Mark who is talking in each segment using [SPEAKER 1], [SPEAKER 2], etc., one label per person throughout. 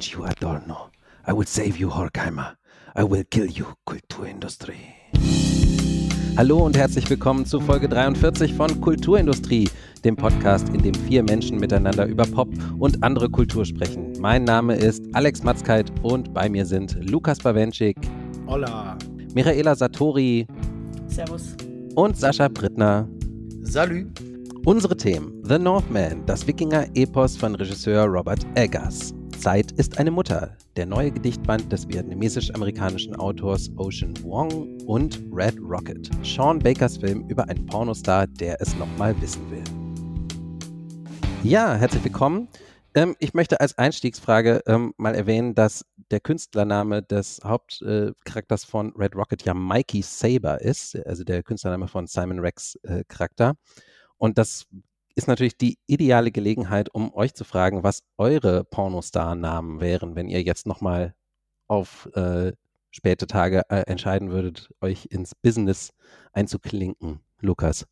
[SPEAKER 1] avenge you, Adorno. I will save you, Horkheimer. I will kill you, Kulturindustrie. Hallo und herzlich willkommen zu Folge 43 von Kulturindustrie, dem Podcast, in dem vier Menschen miteinander über Pop und andere Kultur sprechen. Mein Name ist Alex Matzkeit und bei mir sind Lukas Bawenschik.
[SPEAKER 2] Hola.
[SPEAKER 1] Michaela Satori.
[SPEAKER 3] Servus.
[SPEAKER 1] Und Sascha Brittner.
[SPEAKER 2] Salü.
[SPEAKER 1] Unsere Themen: The Northman, das Wikinger-Epos von Regisseur Robert Eggers. Zeit ist eine Mutter, der neue Gedichtband des vietnamesisch-amerikanischen Autors Ocean Wong und Red Rocket, Sean Bakers Film über einen Pornostar, der es nochmal wissen will. Ja, herzlich willkommen. Ähm, ich möchte als Einstiegsfrage ähm, mal erwähnen, dass der Künstlername des Hauptcharakters äh, von Red Rocket ja Mikey Saber ist, also der Künstlername von Simon Rex äh, Charakter. Und das ist natürlich die ideale Gelegenheit, um euch zu fragen, was eure Pornostar-Namen wären, wenn ihr jetzt nochmal auf äh, späte Tage äh, entscheiden würdet, euch ins Business einzuklinken. Lukas.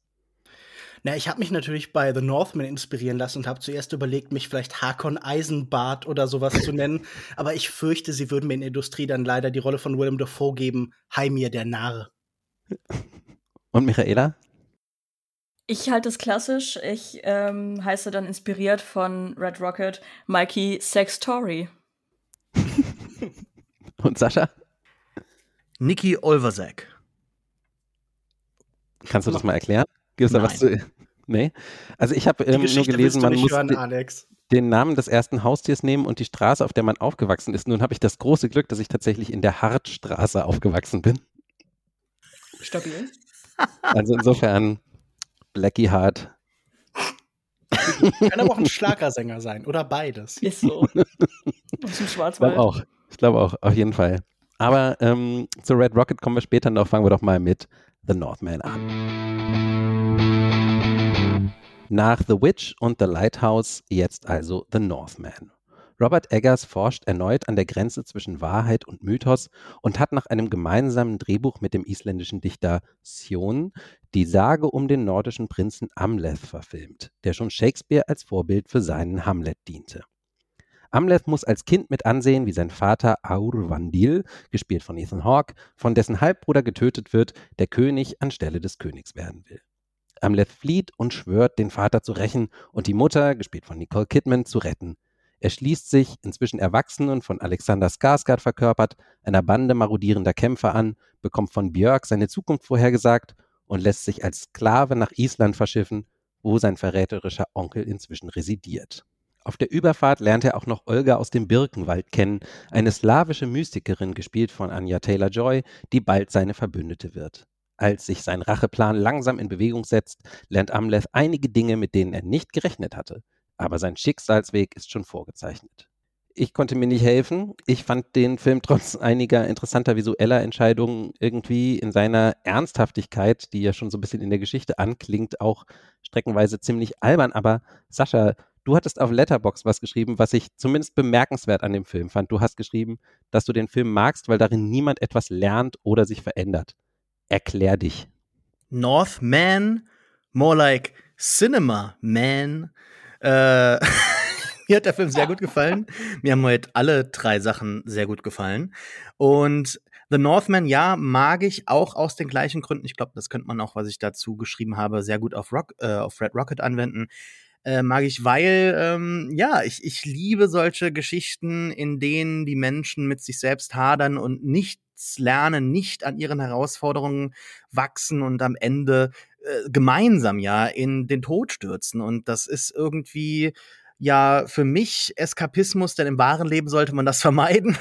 [SPEAKER 2] Na, ich habe mich natürlich bei The Northman inspirieren lassen und habe zuerst überlegt, mich vielleicht Hakon Eisenbart oder sowas zu nennen. Aber ich fürchte, sie würden mir in der Industrie dann leider die Rolle von Willem Dafoe geben. Heimir der Narr.
[SPEAKER 1] Und Michaela?
[SPEAKER 3] Ich halte es klassisch. Ich ähm, heiße dann inspiriert von Red Rocket Mikey Sextory.
[SPEAKER 1] Und Sascha?
[SPEAKER 2] Niki Olversek.
[SPEAKER 1] Kannst du das mal erklären? Gibt es da was zu. Nee. Also ich habe ähm, nur gelesen, man muss hören, den Namen des ersten Haustiers nehmen und die Straße, auf der man aufgewachsen ist. Nun habe ich das große Glück, dass ich tatsächlich in der Hartstraße aufgewachsen bin.
[SPEAKER 3] Stabil.
[SPEAKER 1] Also insofern Blackie Hart.
[SPEAKER 2] Kann aber auch ein Schlagersänger sein oder beides.
[SPEAKER 3] Ist so. Aus dem Schwarzwald.
[SPEAKER 1] Ich glaube auch. Ich glaube auch, auf jeden Fall. Aber ähm, zu Red Rocket kommen wir später noch. Fangen wir doch mal mit The Northman an. Nach The Witch und The Lighthouse jetzt also The Northman. Robert Eggers forscht erneut an der Grenze zwischen Wahrheit und Mythos und hat nach einem gemeinsamen Drehbuch mit dem isländischen Dichter Sion die Sage um den nordischen Prinzen Amleth verfilmt, der schon Shakespeare als Vorbild für seinen Hamlet diente. Amleth muss als Kind mit ansehen, wie sein Vater Aurvandil, gespielt von Ethan Hawke, von dessen Halbbruder getötet wird, der König anstelle des Königs werden will. Amleth flieht und schwört, den Vater zu rächen und die Mutter, gespielt von Nicole Kidman, zu retten. Er schließt sich, inzwischen erwachsen und von Alexander Skarsgård verkörpert, einer Bande marodierender Kämpfer an, bekommt von Björk seine Zukunft vorhergesagt und lässt sich als Sklave nach Island verschiffen, wo sein verräterischer Onkel inzwischen residiert. Auf der Überfahrt lernt er auch noch Olga aus dem Birkenwald kennen, eine slawische Mystikerin, gespielt von Anya Taylor-Joy, die bald seine Verbündete wird. Als sich sein Racheplan langsam in Bewegung setzt, lernt Amleth einige Dinge, mit denen er nicht gerechnet hatte – aber sein Schicksalsweg ist schon vorgezeichnet. Ich konnte mir nicht helfen. Ich fand den Film trotz einiger interessanter visueller Entscheidungen irgendwie in seiner Ernsthaftigkeit, die ja schon so ein bisschen in der Geschichte anklingt, auch streckenweise ziemlich albern. Aber Sascha, du hattest auf Letterbox was geschrieben, was ich zumindest bemerkenswert an dem Film fand. Du hast geschrieben, dass du den Film magst, weil darin niemand etwas lernt oder sich verändert. Erklär dich.
[SPEAKER 2] Northman, more like Cinema Man. Äh, mir hat der Film sehr gut gefallen. Mir haben heute alle drei Sachen sehr gut gefallen. Und The Northman, ja, mag ich auch aus den gleichen Gründen. Ich glaube, das könnte man auch, was ich dazu geschrieben habe, sehr gut auf, Rock, äh, auf Red Rocket anwenden. Äh, mag ich, weil, ähm, ja, ich, ich liebe solche Geschichten, in denen die Menschen mit sich selbst hadern und nichts lernen, nicht an ihren Herausforderungen wachsen und am Ende äh, gemeinsam ja in den Tod stürzen. Und das ist irgendwie ja für mich Eskapismus, denn im wahren Leben sollte man das vermeiden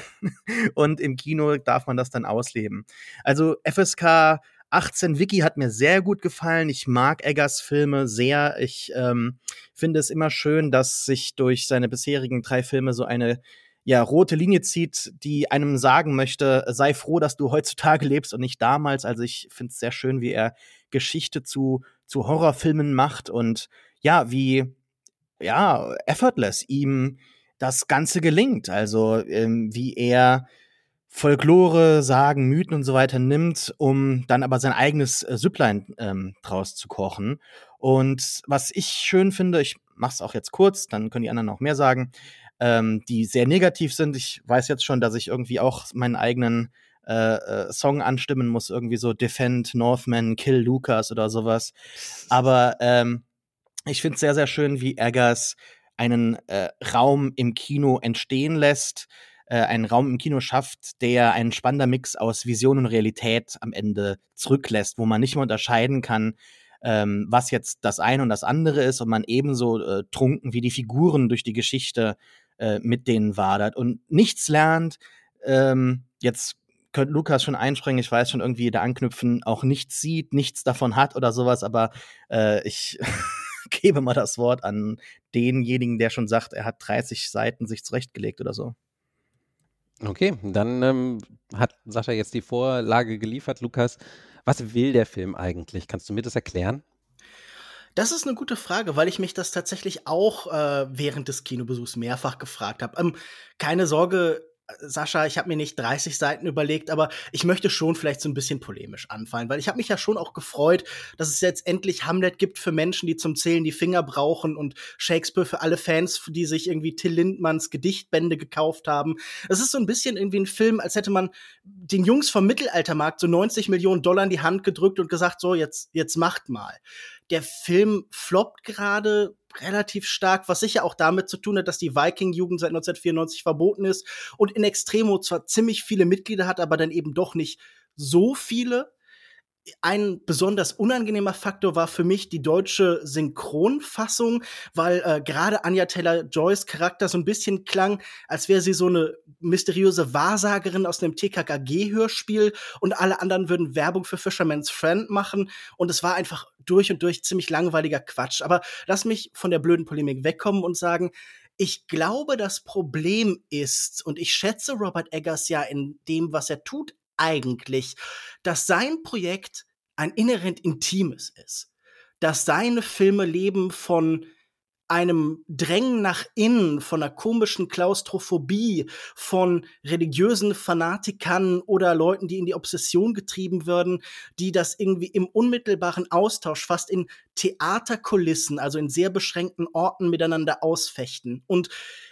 [SPEAKER 2] und im Kino darf man das dann ausleben. Also FSK 18 Wiki hat mir sehr gut gefallen. Ich mag Eggers Filme sehr. Ich ähm, finde es immer schön, dass sich durch seine bisherigen drei Filme so eine ja, rote Linie zieht, die einem sagen möchte, sei froh, dass du heutzutage lebst und nicht damals. Also ich finde es sehr schön, wie er Geschichte zu, zu Horrorfilmen macht und ja, wie ja, effortless ihm das Ganze gelingt. Also ähm, wie er Folklore, Sagen, Mythen und so weiter nimmt, um dann aber sein eigenes äh, Süpplein ähm, draus zu kochen. Und was ich schön finde, ich mach's auch jetzt kurz, dann können die anderen noch mehr sagen.
[SPEAKER 4] Ähm, die sehr negativ sind. Ich weiß jetzt schon, dass ich irgendwie auch meinen eigenen äh, äh, Song anstimmen muss, irgendwie so Defend Northman, Kill Lucas oder sowas. Aber ähm, ich finde es sehr, sehr schön, wie Eggers einen äh, Raum im Kino entstehen lässt, äh, einen Raum im Kino schafft, der ein spannender Mix aus Vision und Realität am Ende zurücklässt, wo man nicht mehr unterscheiden kann, ähm, was jetzt das eine und das andere ist und man ebenso äh, trunken wie die Figuren durch die Geschichte äh, mit denen wadert und nichts lernt. Ähm, jetzt könnte Lukas schon einspringen, ich weiß schon irgendwie da anknüpfen, auch nichts sieht, nichts davon hat oder sowas, aber äh, ich gebe mal das Wort an denjenigen, der schon sagt, er hat 30 Seiten sich zurechtgelegt oder so.
[SPEAKER 1] Okay, dann ähm, hat Sascha jetzt die Vorlage geliefert. Lukas, was will der Film eigentlich? Kannst du mir das erklären?
[SPEAKER 5] Das ist eine gute Frage, weil ich mich das tatsächlich auch äh, während des Kinobesuchs mehrfach gefragt habe. Ähm, keine Sorge, Sascha, ich habe mir nicht 30 Seiten überlegt, aber ich möchte schon vielleicht so ein bisschen polemisch anfallen, weil ich habe mich ja schon auch gefreut, dass es jetzt endlich Hamlet gibt für Menschen, die zum Zählen die Finger brauchen und Shakespeare für alle Fans, die sich irgendwie Till Lindmanns Gedichtbände gekauft haben. Es ist so ein bisschen irgendwie ein Film, als hätte man den Jungs vom Mittelaltermarkt so 90 Millionen Dollar in die Hand gedrückt und gesagt, so jetzt jetzt macht mal. Der Film floppt gerade relativ stark, was sicher auch damit zu tun hat, dass die Viking-Jugend seit 1994 verboten ist und in Extremo zwar ziemlich viele Mitglieder hat, aber dann eben doch nicht so viele ein besonders unangenehmer Faktor war für mich die deutsche Synchronfassung, weil äh, gerade Anja Taylor-Joys Charakter so ein bisschen klang, als wäre sie so eine mysteriöse Wahrsagerin aus einem TKKG-Hörspiel und alle anderen würden Werbung für Fisherman's Friend machen und es war einfach durch und durch ziemlich langweiliger Quatsch. Aber lass mich von der blöden Polemik wegkommen und sagen, ich glaube, das Problem ist, und ich schätze Robert Eggers ja in dem, was er tut, eigentlich, dass sein Projekt ein inhärent intimes ist. Dass seine Filme leben von einem Drängen nach innen, von einer komischen Klaustrophobie, von religiösen Fanatikern oder Leuten, die in die Obsession getrieben würden, die das irgendwie im unmittelbaren Austausch, fast in Theaterkulissen, also in sehr beschränkten Orten miteinander ausfechten. Und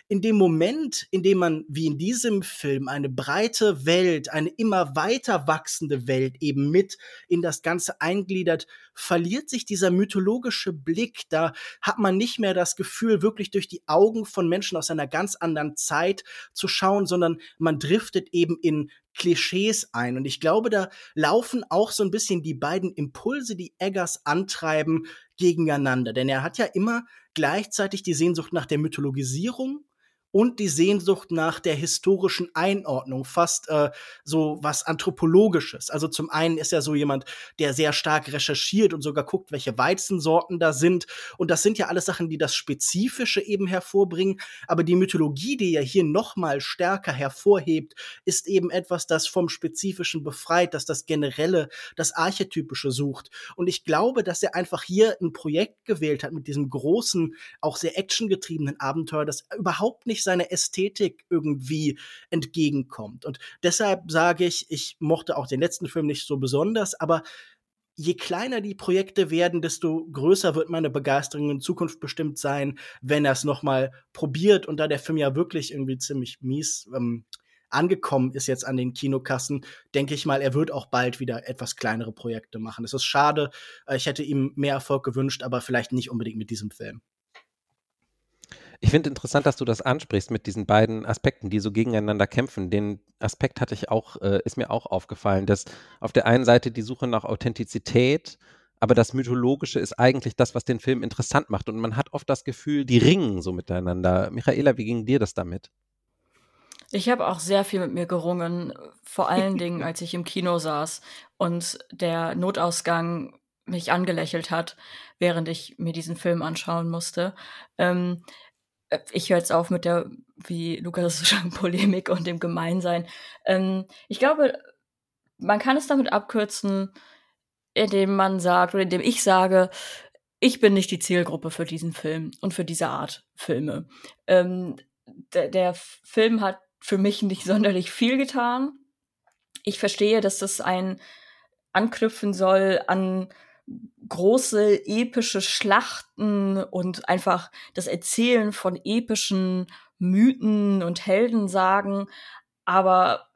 [SPEAKER 5] in dem Moment, in dem man, wie in diesem Film, eine breite Welt, eine immer weiter wachsende Welt eben mit in das Ganze eingliedert, verliert sich dieser mythologische Blick. Da hat man nicht mehr das Gefühl, wirklich durch die Augen von Menschen aus einer ganz anderen Zeit zu schauen, sondern man driftet eben in Klischees ein. Und ich glaube, da laufen auch so ein bisschen die beiden Impulse, die Eggers antreiben, gegeneinander. Denn er hat ja immer gleichzeitig die Sehnsucht nach der Mythologisierung und die Sehnsucht nach der historischen Einordnung, fast äh, so was Anthropologisches. Also zum einen ist er so jemand, der sehr stark recherchiert und sogar guckt, welche Weizensorten da sind. Und das sind ja alles Sachen, die das Spezifische eben hervorbringen. Aber die Mythologie, die er hier noch mal stärker hervorhebt, ist eben etwas, das vom Spezifischen befreit, das das Generelle, das Archetypische sucht. Und ich glaube, dass er einfach hier ein Projekt gewählt hat mit diesem großen, auch sehr actiongetriebenen Abenteuer, das überhaupt nicht seiner Ästhetik irgendwie entgegenkommt. Und deshalb sage ich, ich mochte auch den letzten Film nicht so besonders, aber je kleiner die Projekte werden, desto größer wird meine Begeisterung in Zukunft bestimmt sein, wenn er es nochmal probiert. Und da der Film ja wirklich irgendwie ziemlich mies ähm, angekommen ist jetzt an den Kinokassen, denke ich mal, er wird auch bald wieder etwas kleinere Projekte machen. Es ist schade. Äh, ich hätte ihm mehr Erfolg gewünscht, aber vielleicht nicht unbedingt mit diesem Film.
[SPEAKER 1] Ich finde interessant, dass du das ansprichst mit diesen beiden Aspekten, die so gegeneinander kämpfen. Den Aspekt hatte ich auch, äh, ist mir auch aufgefallen, dass auf der einen Seite die Suche nach Authentizität, aber das Mythologische ist eigentlich das, was den Film interessant macht. Und man hat oft das Gefühl, die ringen so miteinander. Michaela, wie ging dir das damit?
[SPEAKER 3] Ich habe auch sehr viel mit mir gerungen, vor allen Dingen, als ich im Kino saß und der Notausgang mich angelächelt hat, während ich mir diesen Film anschauen musste. Ähm, äh, ich höre jetzt auf mit der, wie Lukas schon, Polemik und dem Gemeinsein. Ähm, ich glaube, man kann es damit abkürzen, indem man sagt, oder indem ich sage, ich bin nicht die Zielgruppe für diesen Film und für diese Art Filme. Ähm, der, der Film hat für mich nicht sonderlich viel getan. Ich verstehe, dass das ein anknüpfen soll an große epische Schlachten und einfach das Erzählen von epischen Mythen und Heldensagen, aber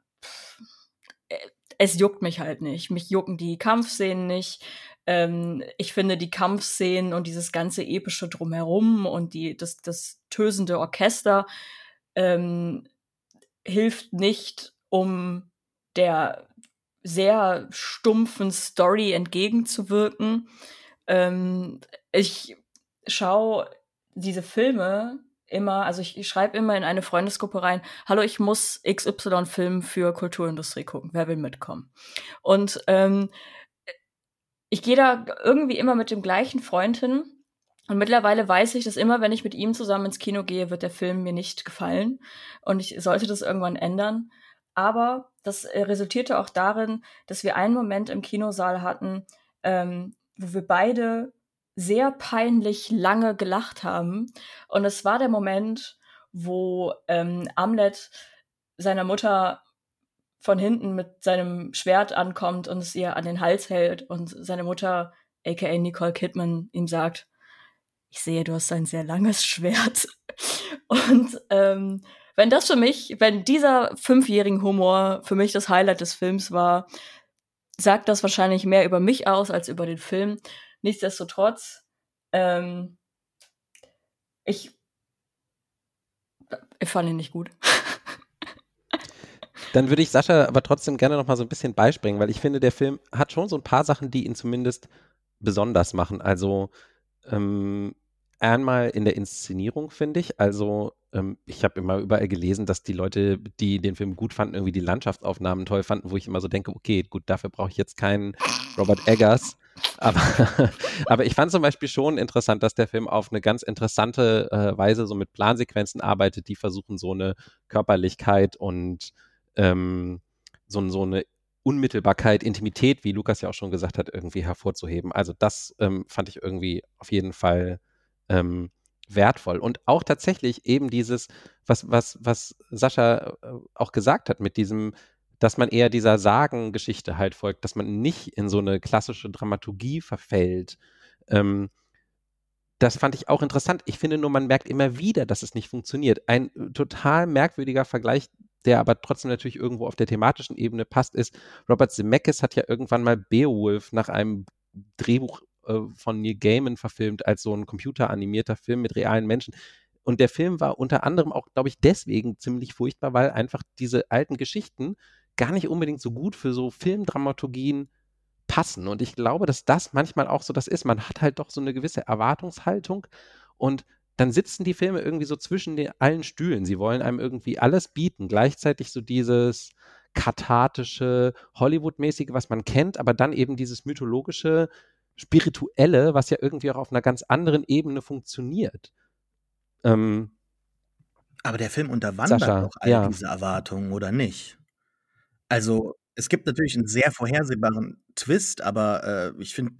[SPEAKER 3] äh, es juckt mich halt nicht. Mich jucken die Kampfszenen nicht. Ähm, ich finde die Kampfszenen und dieses ganze epische drumherum und die, das, das tösende Orchester ähm, hilft nicht, um der sehr stumpfen Story entgegenzuwirken. Ähm, ich schaue diese Filme immer, also ich, schreibe immer in eine Freundesgruppe rein, hallo, ich muss XY-Film für Kulturindustrie gucken, wer will mitkommen? Und ähm, ich gehe da irgendwie immer mit dem gleichen Freund hin. Und mittlerweile weiß ich, dass immer, wenn ich mit ihm zusammen ins Kino gehe, wird der Film mir nicht gefallen. Und ich sollte das irgendwann ändern. Aber das äh, resultierte auch darin, dass wir einen Moment im Kinosaal hatten, ähm, wo wir beide sehr peinlich lange gelacht haben. Und es war der Moment, wo ähm, Amlet seiner Mutter von hinten mit seinem Schwert ankommt und es ihr an den Hals hält und seine Mutter, aka Nicole Kidman, ihm sagt, ich sehe, du hast ein sehr langes Schwert. Und ähm, wenn das für mich, wenn dieser fünfjährigen Humor für mich das Highlight des Films war, sagt das wahrscheinlich mehr über mich aus als über den Film. Nichtsdestotrotz, ähm, ich, ich fand ihn nicht gut.
[SPEAKER 1] Dann würde ich Sascha aber trotzdem gerne noch mal so ein bisschen beispringen, weil ich finde, der Film hat schon so ein paar Sachen, die ihn zumindest besonders machen. Also ähm, einmal in der Inszenierung, finde ich. Also ähm, ich habe immer überall gelesen, dass die Leute, die den Film gut fanden, irgendwie die Landschaftsaufnahmen toll fanden, wo ich immer so denke, okay, gut, dafür brauche ich jetzt keinen Robert Eggers. Aber, aber ich fand zum Beispiel schon interessant, dass der Film auf eine ganz interessante äh, Weise so mit Plansequenzen arbeitet, die versuchen, so eine Körperlichkeit und ähm, so, so eine Unmittelbarkeit, Intimität, wie Lukas ja auch schon gesagt hat, irgendwie hervorzuheben. Also das ähm, fand ich irgendwie auf jeden Fall ähm, wertvoll. Und auch tatsächlich eben dieses, was, was, was Sascha äh, auch gesagt hat, mit diesem, dass man eher dieser Sagengeschichte halt folgt, dass man nicht in so eine klassische Dramaturgie verfällt. Ähm, das fand ich auch interessant. Ich finde nur, man merkt immer wieder, dass es nicht funktioniert. Ein äh, total merkwürdiger Vergleich, der aber trotzdem natürlich irgendwo auf der thematischen Ebene passt, ist, Robert Zemeckis hat ja irgendwann mal Beowulf nach einem Drehbuch äh, von Neil Gaiman verfilmt als so ein computeranimierter Film mit realen Menschen. Und der Film war unter anderem auch, glaube ich, deswegen ziemlich furchtbar, weil einfach diese alten Geschichten gar nicht unbedingt so gut für so Filmdramaturgien passen. Und ich glaube, dass das manchmal auch so das ist. Man hat halt doch so eine gewisse Erwartungshaltung und dann sitzen die Filme irgendwie so zwischen den allen Stühlen. Sie wollen einem irgendwie alles bieten. Gleichzeitig so dieses kathartische, Hollywood-mäßige, was man kennt, aber dann eben dieses mythologische, spirituelle, was ja irgendwie auch auf einer ganz anderen Ebene funktioniert. Ähm,
[SPEAKER 4] aber der Film unterwandert
[SPEAKER 1] Sascha,
[SPEAKER 4] doch all
[SPEAKER 1] ja.
[SPEAKER 4] diese Erwartungen, oder nicht? Also, es gibt natürlich einen sehr vorhersehbaren Twist, aber äh, ich finde,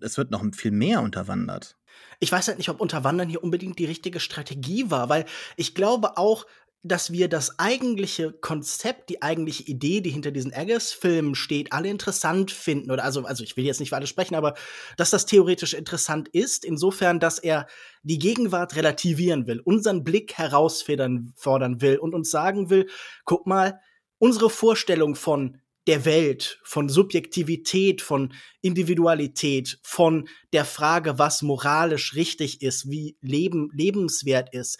[SPEAKER 4] es wird noch viel mehr unterwandert.
[SPEAKER 5] Ich weiß halt nicht, ob Unterwandern hier unbedingt die richtige Strategie war, weil ich glaube auch, dass wir das eigentliche Konzept, die eigentliche Idee, die hinter diesen Eggers-Filmen steht, alle interessant finden. Oder also, also ich will jetzt nicht für alle sprechen, aber dass das theoretisch interessant ist, insofern, dass er die Gegenwart relativieren will, unseren Blick herausfordern fordern will und uns sagen will, guck mal, unsere Vorstellung von der Welt, von Subjektivität, von Individualität, von der Frage, was moralisch richtig ist, wie Leben lebenswert ist,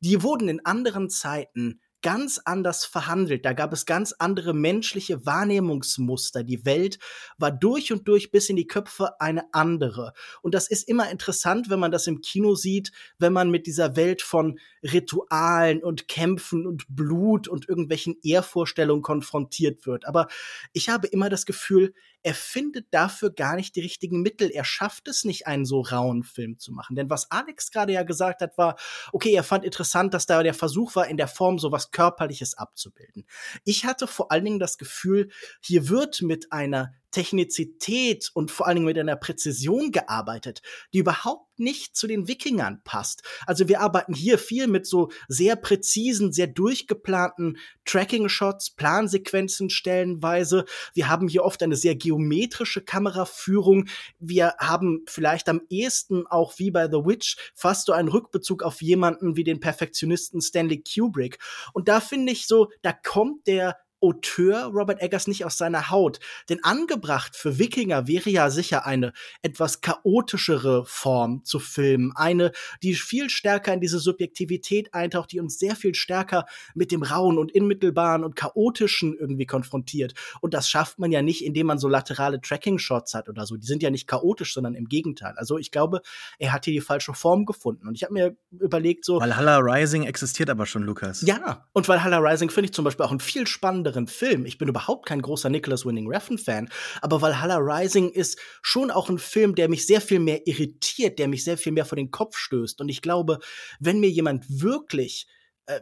[SPEAKER 5] die wurden in anderen Zeiten ganz anders verhandelt. Da gab es ganz andere menschliche Wahrnehmungsmuster. Die Welt war durch und durch bis in die Köpfe eine andere. Und das ist immer interessant, wenn man das im Kino sieht, wenn man mit dieser Welt von Ritualen und Kämpfen und Blut und irgendwelchen Ehrvorstellungen konfrontiert wird. Aber ich habe immer das Gefühl, er findet dafür gar nicht die richtigen Mittel. Er schafft es nicht, einen so rauen Film zu machen. Denn was Alex gerade ja gesagt hat, war, okay, er fand interessant, dass da der Versuch war, in der Form so was Körperliches abzubilden. Ich hatte vor allen Dingen das Gefühl, hier wird mit einer Technizität und vor allen Dingen mit einer Präzision gearbeitet, die überhaupt nicht zu den Wikingern passt. Also wir arbeiten hier viel mit so sehr präzisen, sehr durchgeplanten Tracking-Shots, Plansequenzen stellenweise. Wir haben hier oft eine sehr geometrische Kameraführung. Wir haben vielleicht am ehesten auch wie bei The Witch fast so einen Rückbezug auf jemanden wie den Perfektionisten Stanley Kubrick. Und da finde ich so, da kommt der Auteur Robert Eggers nicht aus seiner Haut. Denn angebracht für Wikinger wäre ja sicher eine etwas chaotischere Form zu filmen. Eine, die viel stärker in diese Subjektivität eintaucht, die uns sehr viel stärker mit dem Rauen und Inmittelbaren und Chaotischen irgendwie konfrontiert. Und das schafft man ja nicht, indem man so laterale Tracking-Shots hat oder so. Die sind ja nicht chaotisch, sondern im Gegenteil. Also ich glaube, er hat hier die falsche Form gefunden. Und ich habe mir überlegt, so.
[SPEAKER 2] Valhalla Rising existiert aber schon, Lukas.
[SPEAKER 5] Ja, und Valhalla Rising finde ich zum Beispiel auch ein viel spannender anderen Film. Ich bin überhaupt kein großer Nicholas Winning Refn-Fan, aber Valhalla Rising ist schon auch ein Film, der mich sehr viel mehr irritiert, der mich sehr viel mehr vor den Kopf stößt. Und ich glaube, wenn mir jemand wirklich äh,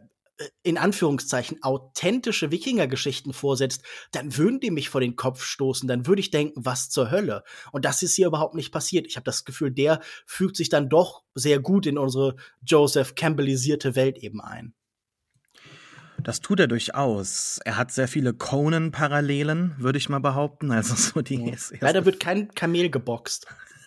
[SPEAKER 5] in Anführungszeichen authentische Wikinger-Geschichten vorsetzt, dann würden die mich vor den Kopf stoßen, dann würde ich denken, was zur Hölle. Und das ist hier überhaupt nicht passiert. Ich habe das Gefühl, der fügt sich dann doch sehr gut in unsere Joseph Campbellisierte Welt eben ein.
[SPEAKER 2] Das tut er durchaus. Er hat sehr viele Conan-Parallelen, würde ich mal behaupten. Also so die
[SPEAKER 5] ja. Leider wird kein Kamel geboxt.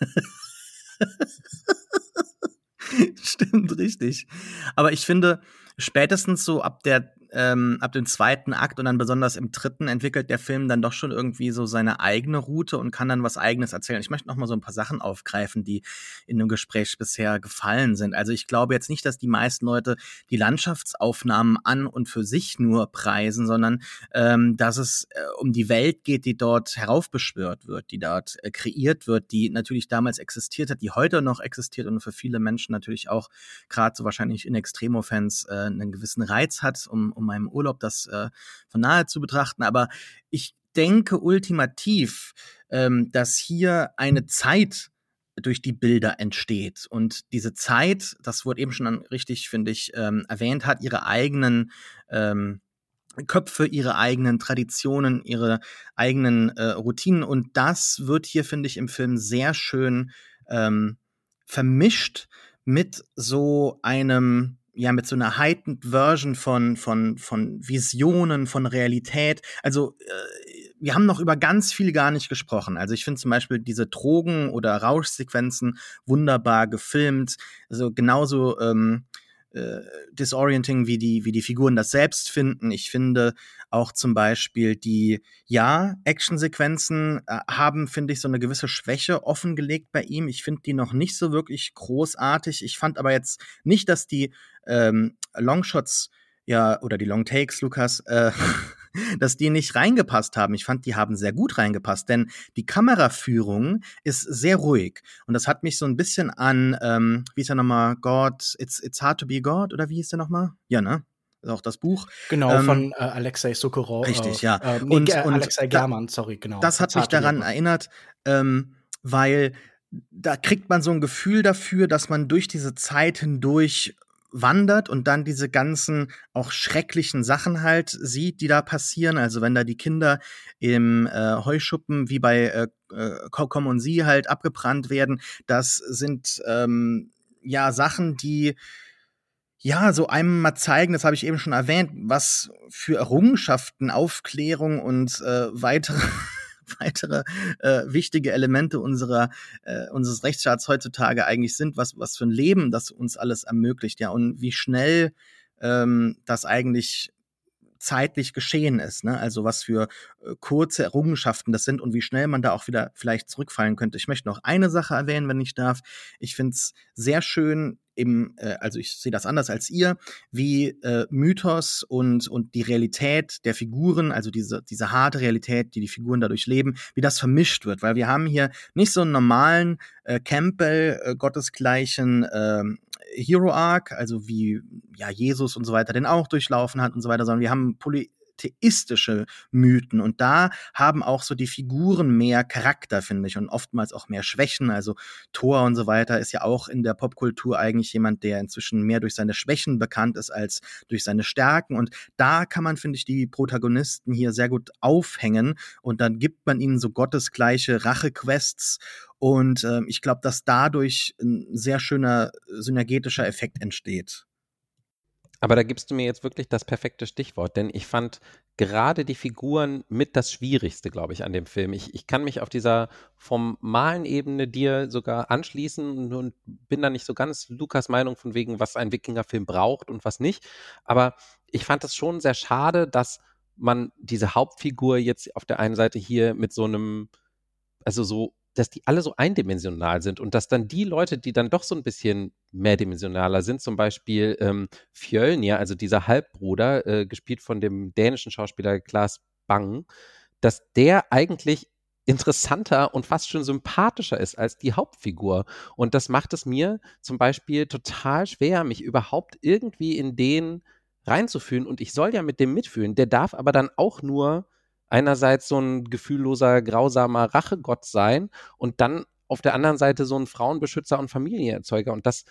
[SPEAKER 2] Stimmt, richtig. Aber ich finde, spätestens so ab der ähm, ab dem zweiten Akt und dann besonders im dritten entwickelt der Film dann doch schon irgendwie so seine eigene Route und kann dann was eigenes erzählen. Ich möchte noch mal so ein paar Sachen aufgreifen, die in dem Gespräch bisher gefallen sind. Also ich glaube jetzt nicht, dass die meisten Leute die Landschaftsaufnahmen an und für sich nur preisen, sondern ähm, dass es äh, um die Welt geht, die dort heraufbeschwört wird, die dort äh, kreiert wird, die natürlich damals existiert hat, die heute noch existiert und für viele Menschen natürlich auch gerade so wahrscheinlich in Extremo-Fans äh, einen gewissen Reiz hat, um meinem Urlaub das äh, von nahe zu betrachten. Aber ich denke ultimativ, ähm, dass hier eine Zeit durch die Bilder entsteht. Und diese Zeit, das wurde eben schon richtig, finde ich, ähm, erwähnt, hat ihre eigenen ähm, Köpfe, ihre eigenen Traditionen, ihre eigenen äh, Routinen. Und das wird hier, finde ich, im Film sehr schön ähm, vermischt mit so einem ja mit so einer heightened Version von von von Visionen, von Realität. Also äh, wir haben noch über ganz viel gar nicht gesprochen. Also ich finde zum Beispiel diese Drogen- oder Rauschsequenzen wunderbar gefilmt. Also genauso ähm, äh, disorienting, wie die, wie die Figuren das selbst finden. Ich finde auch zum Beispiel die, ja, Actionsequenzen äh, haben, finde ich, so eine gewisse Schwäche offengelegt bei ihm. Ich finde die noch nicht so wirklich großartig. Ich fand aber jetzt nicht, dass die ähm, Longshots ja, oder die Long Takes, Lukas, äh, dass die nicht reingepasst haben. Ich fand, die haben sehr gut reingepasst, denn die Kameraführung ist sehr ruhig. Und das hat mich so ein bisschen an, ähm, wie ist er nochmal, God, It's, It's Hard to be God, oder wie hieß der nochmal? Ja, ne? ist auch das Buch.
[SPEAKER 5] Genau, ähm, von äh, Alexei Sokolov.
[SPEAKER 2] Richtig, äh, ja.
[SPEAKER 5] Äh, nee, und, und Alexei German, sorry, genau.
[SPEAKER 2] Das hat mich daran erinnert, ähm, weil da kriegt man so ein Gefühl dafür, dass man durch diese Zeit hindurch wandert und dann diese ganzen auch schrecklichen Sachen halt sieht, die da passieren. Also wenn da die Kinder im äh, Heuschuppen wie bei äh, äh Kokom und Sie halt abgebrannt werden, das sind ähm, ja Sachen, die ja, so einem mal zeigen, das habe ich eben schon erwähnt, was für Errungenschaften, Aufklärung und äh, weitere weitere äh, wichtige Elemente unserer, äh, unseres Rechtsstaats heutzutage eigentlich sind, was, was für ein Leben das uns alles ermöglicht, ja, und wie schnell ähm, das eigentlich zeitlich geschehen ist, ne? Also was für äh, kurze Errungenschaften das sind und wie schnell man da auch wieder vielleicht zurückfallen könnte. Ich möchte noch eine Sache erwähnen, wenn ich darf. Ich finde es sehr schön, eben, äh, also ich sehe das anders als ihr, wie äh, Mythos und, und die Realität der Figuren, also diese, diese harte Realität, die die Figuren dadurch leben, wie das vermischt wird. Weil wir haben hier nicht so einen normalen äh, Campbell, äh, gottesgleichen äh, Hero Arc, also wie ja Jesus und so weiter den auch durchlaufen hat und so weiter, sondern wir haben Poli monotheistische Mythen. Und da haben auch so die Figuren mehr Charakter, finde ich, und oftmals auch mehr Schwächen. Also Thor und so weiter ist ja auch in der Popkultur eigentlich jemand, der inzwischen mehr durch seine Schwächen bekannt ist als durch seine Stärken. Und da kann man, finde ich, die Protagonisten hier sehr gut aufhängen. Und dann gibt man ihnen so gottesgleiche Rachequests und äh, ich glaube, dass dadurch ein sehr schöner synergetischer Effekt entsteht.
[SPEAKER 1] Aber da gibst du mir jetzt wirklich das perfekte Stichwort, denn ich fand gerade die Figuren mit das Schwierigste, glaube ich, an dem Film. Ich, ich kann mich auf dieser formalen Ebene dir sogar anschließen und, bin da nicht so ganz Lukas Meinung von wegen, was ein Wikingerfilm braucht und was nicht. Aber ich fand es schon sehr schade, dass man diese Hauptfigur jetzt auf der einen Seite hier mit so einem, also so dass die alle so eindimensional sind und dass dann die Leute, die dann doch so ein bisschen mehrdimensionaler sind, zum Beispiel ähm, Fjölnir, also dieser Halbbruder, äh, gespielt von dem dänischen Schauspieler Klaas Bang, dass der eigentlich interessanter und fast schon sympathischer ist als die Hauptfigur. Und das macht es mir zum Beispiel total schwer, mich überhaupt irgendwie in den reinzufühlen. Und ich soll ja mit dem mitfühlen. Der darf aber dann auch nur einerseits so ein gefühlloser, grausamer Rachegott sein und dann auf der anderen Seite so ein Frauenbeschützer und Familienerzeuger. Und das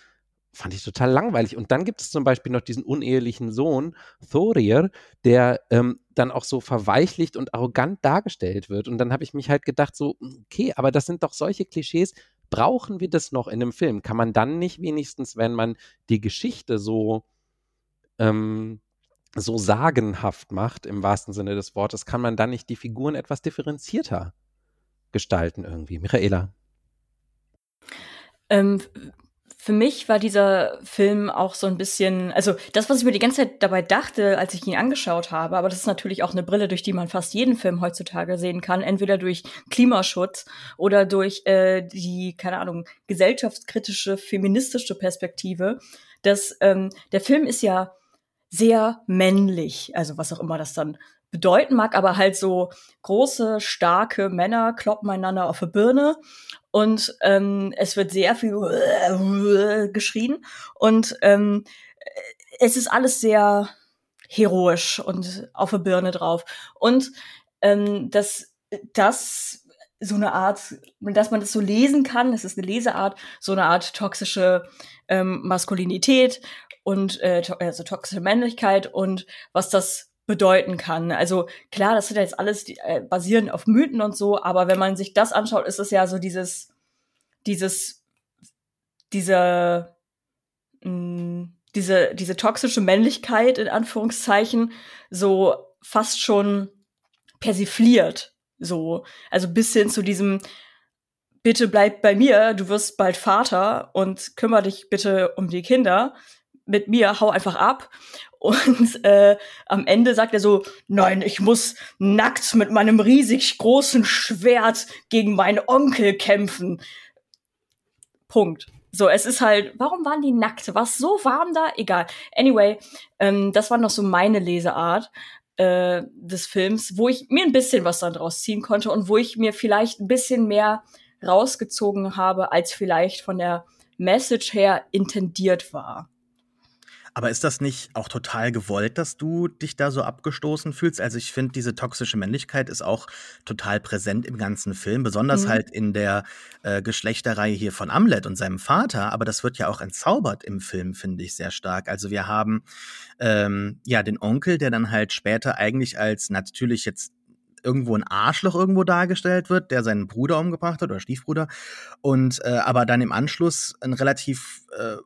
[SPEAKER 1] fand ich total langweilig. Und dann gibt es zum Beispiel noch diesen unehelichen Sohn, Thorir, der ähm, dann auch so verweichlicht und arrogant dargestellt wird. Und dann habe ich mich halt gedacht, so, okay, aber das sind doch solche Klischees. Brauchen wir das noch in einem Film? Kann man dann nicht wenigstens, wenn man die Geschichte so ähm, so sagenhaft macht, im wahrsten Sinne des Wortes, kann man dann nicht die Figuren etwas differenzierter gestalten irgendwie? Michaela.
[SPEAKER 3] Ähm, für mich war dieser Film auch so ein bisschen, also das, was ich mir die ganze Zeit dabei dachte, als ich ihn angeschaut habe, aber das ist natürlich auch eine Brille, durch die man fast jeden Film heutzutage sehen kann, entweder durch Klimaschutz oder durch äh, die, keine Ahnung, gesellschaftskritische, feministische Perspektive, dass ähm, der Film ist ja sehr männlich, also was auch immer das dann bedeuten mag, aber halt so große, starke Männer kloppen einander auf die Birne und ähm, es wird sehr viel geschrien und ähm, es ist alles sehr heroisch und auf der Birne drauf und ähm, dass das so eine Art, dass man das so lesen kann, das ist eine Leseart, so eine Art toxische ähm, Maskulinität und äh, to also toxische Männlichkeit und was das bedeuten kann. Also klar, das sind jetzt alles die, äh, basierend auf Mythen und so, aber wenn man sich das anschaut, ist es ja so dieses, dieses, diese, mh, mm, diese, diese toxische Männlichkeit in Anführungszeichen so fast schon persifliert. So, also bis hin zu diesem, bitte bleib bei mir, du wirst bald Vater und kümmere dich bitte um die Kinder mit mir, hau einfach ab. Und äh, am Ende sagt er so, nein, ich muss nackt mit meinem riesig großen Schwert gegen meinen Onkel kämpfen. Punkt. So, es ist halt, warum waren die nackt? War es so warm da? Egal. Anyway, ähm, das war noch so meine Leseart äh, des Films, wo ich mir ein bisschen was dann draus ziehen konnte und wo ich mir vielleicht ein bisschen mehr rausgezogen habe, als vielleicht von der Message her intendiert war.
[SPEAKER 2] Aber ist das nicht auch total gewollt, dass du dich da so abgestoßen fühlst? Also ich finde, diese toxische Männlichkeit ist auch total präsent im ganzen Film, besonders mhm. halt in der äh, Geschlechterreihe hier von Amlet und seinem Vater. Aber das wird ja auch entzaubert im Film, finde ich sehr stark. Also wir haben ähm, ja den Onkel, der dann halt später eigentlich als natürlich jetzt irgendwo ein Arschloch irgendwo dargestellt wird, der seinen Bruder umgebracht hat oder Stiefbruder und äh, aber dann im Anschluss ein relativ äh,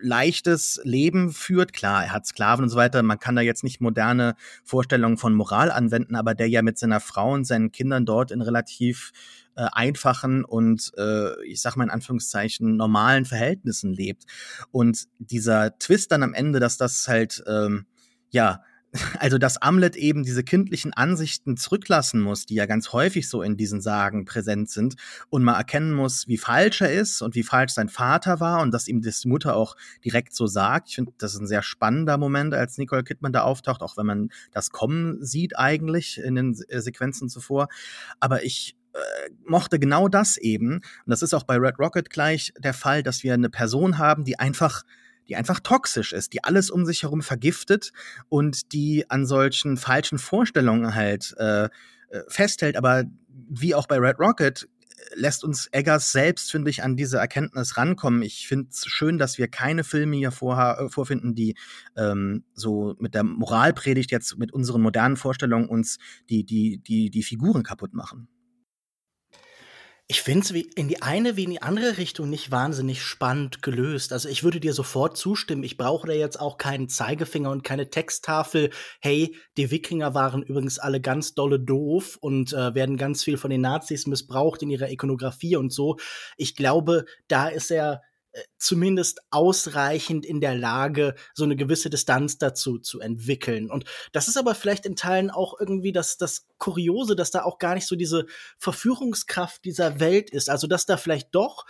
[SPEAKER 2] leichtes Leben führt. Klar, er hat Sklaven und so weiter. Man kann da jetzt nicht moderne Vorstellungen von Moral anwenden, aber der ja mit seiner Frau und seinen Kindern dort in relativ äh, einfachen und äh, ich sag mal in Anführungszeichen normalen Verhältnissen lebt. Und dieser Twist dann am Ende, dass das halt ähm, ja also dass Amlet eben diese kindlichen Ansichten zurücklassen muss, die ja ganz häufig so in diesen Sagen präsent sind, und mal erkennen muss, wie falsch er ist und wie falsch sein Vater war und dass ihm das die Mutter auch direkt so sagt. Ich finde, das ist ein sehr spannender Moment, als Nicole Kidman da auftaucht, auch wenn man das kommen sieht eigentlich in den äh, Sequenzen zuvor. Aber ich äh, mochte genau das eben. Und das ist auch bei Red Rocket gleich der Fall, dass wir eine Person haben, die einfach
[SPEAKER 4] die einfach toxisch ist, die alles um sich herum vergiftet und die an solchen falschen Vorstellungen halt äh, äh festhält. Aber wie auch bei Red Rocket lässt uns Eggers selbst, finde ich, an diese Erkenntnis rankommen. Ich finde es schön, dass wir keine Filme hier vor, äh, vorfinden, die ähm, so mit der Moralpredigt jetzt mit unseren modernen Vorstellungen uns die, die, die, die Figuren kaputt machen
[SPEAKER 5] ich finde es in die eine wie in die andere Richtung nicht wahnsinnig spannend gelöst. Also ich würde dir sofort zustimmen. Ich brauche da jetzt auch keinen Zeigefinger und keine Texttafel. Hey, die Wikinger waren übrigens alle ganz dolle doof und äh, werden ganz viel von den Nazis missbraucht in ihrer Ikonografie und so. Ich glaube, da ist er zumindest ausreichend in der Lage, so eine gewisse Distanz dazu zu entwickeln. Und das ist aber vielleicht in Teilen auch irgendwie das, das Kuriose, dass da auch gar nicht so diese Verführungskraft dieser Welt ist. Also, dass da vielleicht doch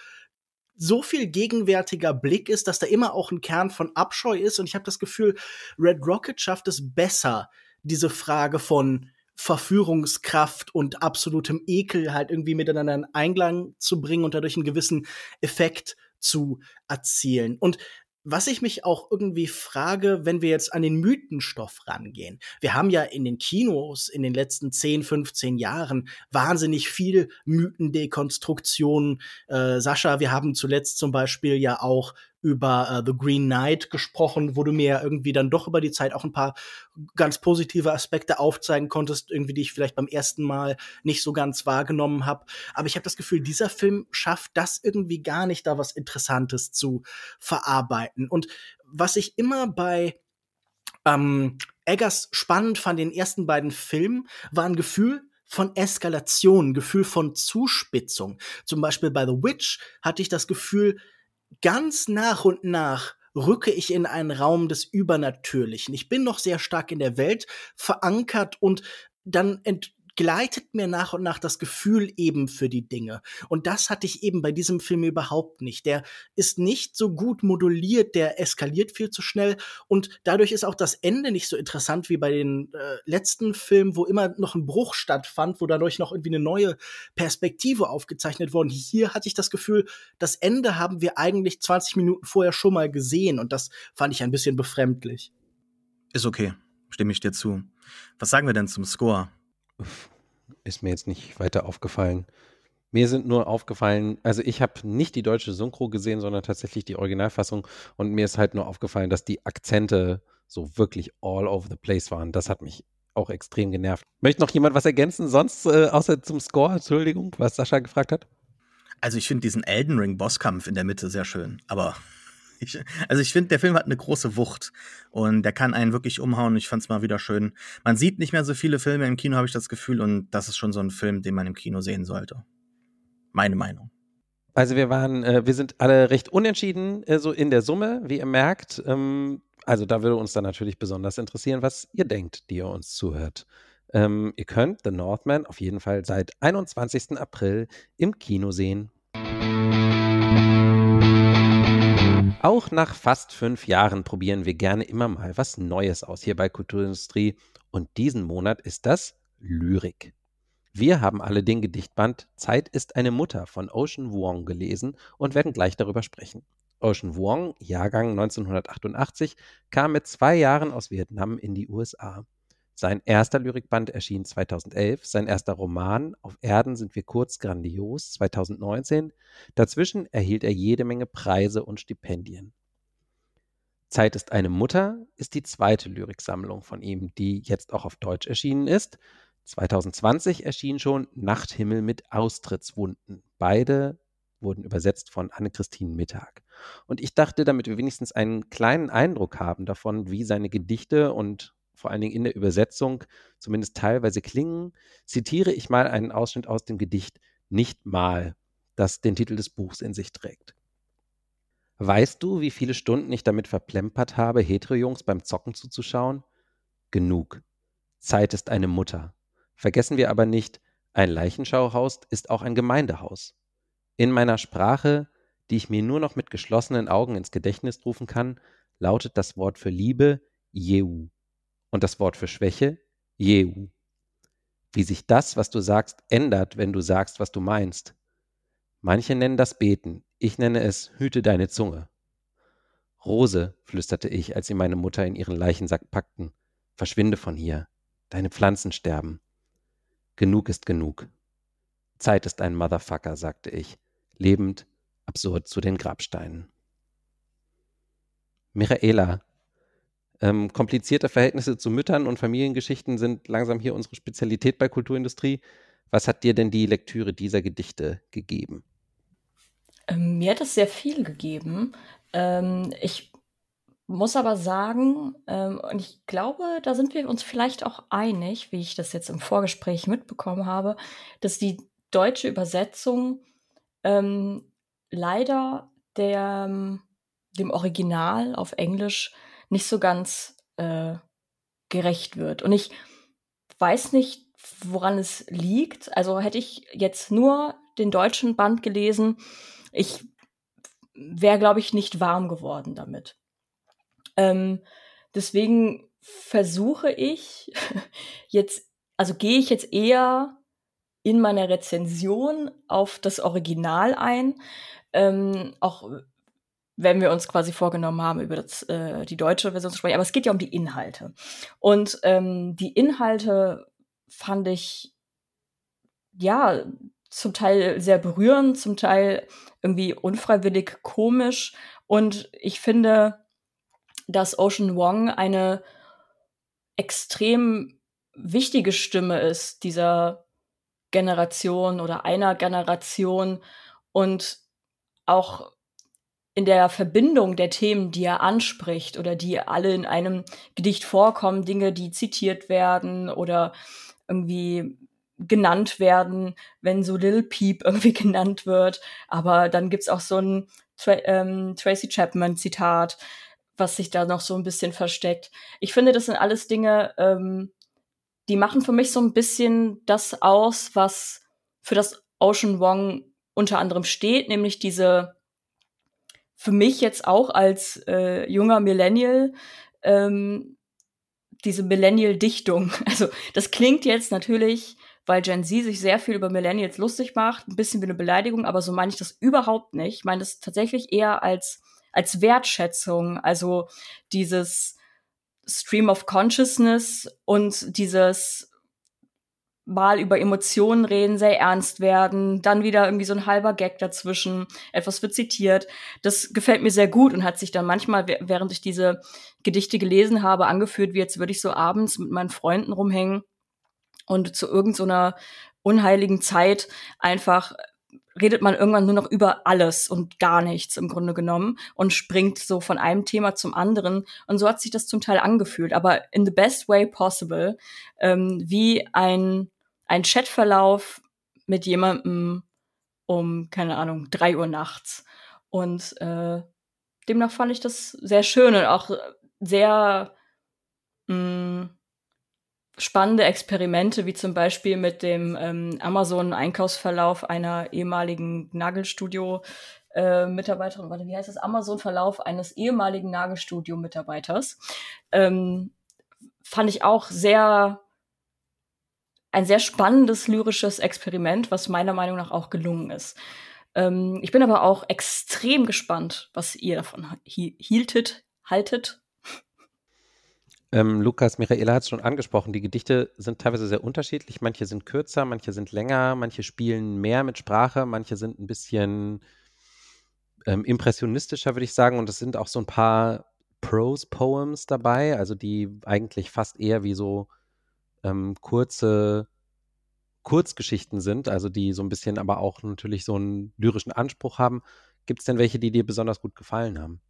[SPEAKER 5] so viel gegenwärtiger Blick ist, dass da immer auch ein Kern von Abscheu ist. Und ich habe das Gefühl, Red Rocket schafft es besser, diese Frage von Verführungskraft und absolutem Ekel halt irgendwie miteinander in Einklang zu bringen und dadurch einen gewissen Effekt zu erzielen. Und was ich mich auch irgendwie frage, wenn wir jetzt an den Mythenstoff rangehen. Wir haben ja in den Kinos in den letzten 10, 15 Jahren wahnsinnig viel Mythendekonstruktion. Äh, Sascha, wir haben zuletzt zum Beispiel ja auch über uh, The Green Knight gesprochen, wo du mir ja irgendwie dann doch über die Zeit auch ein paar ganz positive Aspekte aufzeigen konntest, irgendwie die ich vielleicht beim ersten Mal nicht so ganz wahrgenommen habe. Aber ich habe das Gefühl, dieser Film schafft das irgendwie gar nicht, da was Interessantes zu verarbeiten. Und was ich immer bei ähm, Eggers spannend fand, den ersten beiden Filmen, war ein Gefühl, von Eskalation, Gefühl von Zuspitzung. Zum Beispiel bei The Witch hatte ich das Gefühl, ganz nach und nach rücke ich in einen Raum des Übernatürlichen. Ich bin noch sehr stark in der Welt verankert und dann ent gleitet mir nach und nach das Gefühl eben für die Dinge. Und das hatte ich eben bei diesem Film überhaupt nicht. Der ist nicht so gut moduliert, der eskaliert viel zu schnell und dadurch ist auch das Ende nicht so interessant wie bei den äh, letzten Filmen, wo immer noch ein Bruch stattfand, wo dadurch noch irgendwie eine neue Perspektive aufgezeichnet worden. Hier hatte ich das Gefühl, das Ende haben wir eigentlich 20 Minuten vorher schon mal gesehen und das fand ich ein bisschen befremdlich.
[SPEAKER 4] Ist okay, stimme ich dir zu. Was sagen wir denn zum Score?
[SPEAKER 1] Ist mir jetzt nicht weiter aufgefallen. Mir sind nur aufgefallen, also ich habe nicht die deutsche Synchro gesehen, sondern tatsächlich die Originalfassung und mir ist halt nur aufgefallen, dass die Akzente so wirklich all over the place waren. Das hat mich auch extrem genervt. Möchte noch jemand was ergänzen, sonst äh, außer zum Score, Entschuldigung, was Sascha gefragt hat?
[SPEAKER 4] Also ich finde diesen Elden Ring Bosskampf in der Mitte sehr schön, aber ich, also ich finde, der Film hat eine große Wucht und der kann einen wirklich umhauen. Ich fand es mal wieder schön. Man sieht nicht mehr so viele Filme im Kino, habe ich das Gefühl, und das ist schon so ein Film, den man im Kino sehen sollte. Meine Meinung.
[SPEAKER 1] Also wir waren, äh, wir sind alle recht unentschieden, äh, so in der Summe, wie ihr merkt. Ähm, also da würde uns dann natürlich besonders interessieren, was ihr denkt, die ihr uns zuhört. Ähm, ihr könnt The Northman auf jeden Fall seit 21. April im Kino sehen. Auch nach fast fünf Jahren probieren wir gerne immer mal was Neues aus hier bei Kulturindustrie und diesen Monat ist das Lyrik. Wir haben alle den Gedichtband Zeit ist eine Mutter von Ocean Vuong gelesen und werden gleich darüber sprechen. Ocean Vuong, Jahrgang 1988, kam mit zwei Jahren aus Vietnam in die USA. Sein erster Lyrikband erschien 2011, sein erster Roman Auf Erden sind wir kurz grandios 2019. Dazwischen erhielt er jede Menge Preise und Stipendien. Zeit ist eine Mutter ist die zweite Lyriksammlung von ihm, die jetzt auch auf Deutsch erschienen ist. 2020 erschien schon Nachthimmel mit Austrittswunden. Beide wurden übersetzt von Anne-Christine Mittag. Und ich dachte, damit wir wenigstens einen kleinen Eindruck haben davon, wie seine Gedichte und vor allen Dingen in der Übersetzung zumindest teilweise klingen, zitiere ich mal einen Ausschnitt aus dem Gedicht Nicht mal, das den Titel des Buchs in sich trägt. Weißt du, wie viele Stunden ich damit verplempert habe, Hetero-Jungs beim Zocken zuzuschauen? Genug. Zeit ist eine Mutter. Vergessen wir aber nicht, ein Leichenschauhaus ist auch ein Gemeindehaus. In meiner Sprache, die ich mir nur noch mit geschlossenen Augen ins Gedächtnis rufen kann, lautet das Wort für Liebe Jehu und das Wort für Schwäche Jehu. Wie sich das, was du sagst, ändert, wenn du sagst, was du meinst. Manche nennen das Beten, ich nenne es Hüte deine Zunge. Rose, flüsterte ich, als sie meine Mutter in ihren Leichensack packten, verschwinde von hier. Deine Pflanzen sterben. Genug ist genug. Zeit ist ein Motherfucker, sagte ich, lebend, absurd zu den Grabsteinen. Michaela, ähm, komplizierte Verhältnisse zu Müttern und Familiengeschichten sind langsam hier unsere Spezialität bei Kulturindustrie. Was hat dir denn die Lektüre dieser Gedichte gegeben?
[SPEAKER 3] Ähm, mir hat es sehr viel gegeben. Ähm, ich muss aber sagen, ähm, und ich glaube, da sind wir uns vielleicht auch einig, wie ich das jetzt im Vorgespräch mitbekommen habe, dass die deutsche Übersetzung ähm, leider der, dem Original auf Englisch nicht so ganz äh, gerecht wird. Und ich weiß nicht, woran es liegt. Also hätte ich jetzt nur den deutschen Band gelesen, ich wäre, glaube ich, nicht warm geworden damit. Ähm, deswegen versuche ich jetzt, also gehe ich jetzt eher in meiner Rezension auf das Original ein, ähm, auch wenn wir uns quasi vorgenommen haben, über das, äh, die deutsche Version zu sprechen. Aber es geht ja um die Inhalte. Und ähm, die Inhalte fand ich ja zum Teil sehr berührend, zum Teil irgendwie unfreiwillig komisch. Und ich finde, dass Ocean Wong eine extrem wichtige Stimme ist dieser Generation oder einer Generation und auch in der Verbindung der Themen, die er anspricht oder die alle in einem Gedicht vorkommen, Dinge, die zitiert werden oder irgendwie genannt werden, wenn so Lil Peep irgendwie genannt wird. Aber dann gibt's auch so ein Tra ähm, Tracy Chapman-Zitat, was sich da noch so ein bisschen versteckt. Ich finde, das sind alles Dinge, ähm, die machen für mich so ein bisschen das aus, was für das Ocean Wong unter anderem steht, nämlich diese für mich jetzt auch als äh, junger Millennial ähm, diese Millennial-Dichtung. Also das klingt jetzt natürlich weil Gen Z sich sehr viel über Millennials lustig macht, ein bisschen wie eine Beleidigung, aber so meine ich das überhaupt nicht. Ich meine das tatsächlich eher als, als Wertschätzung, also dieses Stream of Consciousness und dieses mal über Emotionen reden, sehr ernst werden, dann wieder irgendwie so ein halber Gag dazwischen, etwas wird zitiert. Das gefällt mir sehr gut und hat sich dann manchmal, während ich diese Gedichte gelesen habe, angefühlt, wie jetzt würde ich so abends mit meinen Freunden rumhängen und zu irgendeiner so unheiligen Zeit einfach redet man irgendwann nur noch über alles und gar nichts im Grunde genommen und springt so von einem Thema zum anderen. Und so hat sich das zum Teil angefühlt, aber in the best way possible, ähm, wie ein, ein Chatverlauf mit jemandem um, keine Ahnung, drei Uhr nachts. Und äh, demnach fand ich das sehr schön und auch sehr mh, mm, spannende Experimente, wie zum Beispiel mit dem ähm, Amazon-Einkaufsverlauf einer ehemaligen Nagelstudio. Äh, Mitarbeiterin, warte, wie heißt das? Amazon-Verlauf eines ehemaligen Nagelstudio-Mitarbeiters. Ähm, fand ich auch sehr, ein sehr spannendes lyrisches Experiment, was meiner Meinung nach auch gelungen ist. Ähm, ich bin aber auch extrem gespannt, was ihr davon hieltet, haltet,
[SPEAKER 1] ähm, Lukas Michaela hat es schon angesprochen, die Gedichte sind teilweise sehr unterschiedlich. Manche sind kürzer, manche sind länger, manche spielen mehr mit Sprache, manche sind ein bisschen ähm, impressionistischer, würde ich sagen. Und es sind auch so ein paar Prose-Poems dabei, also die eigentlich fast eher wie so ähm, kurze Kurzgeschichten sind, also die so ein bisschen aber auch natürlich so einen lyrischen Anspruch haben. Gibt es denn welche, die dir besonders gut gefallen haben?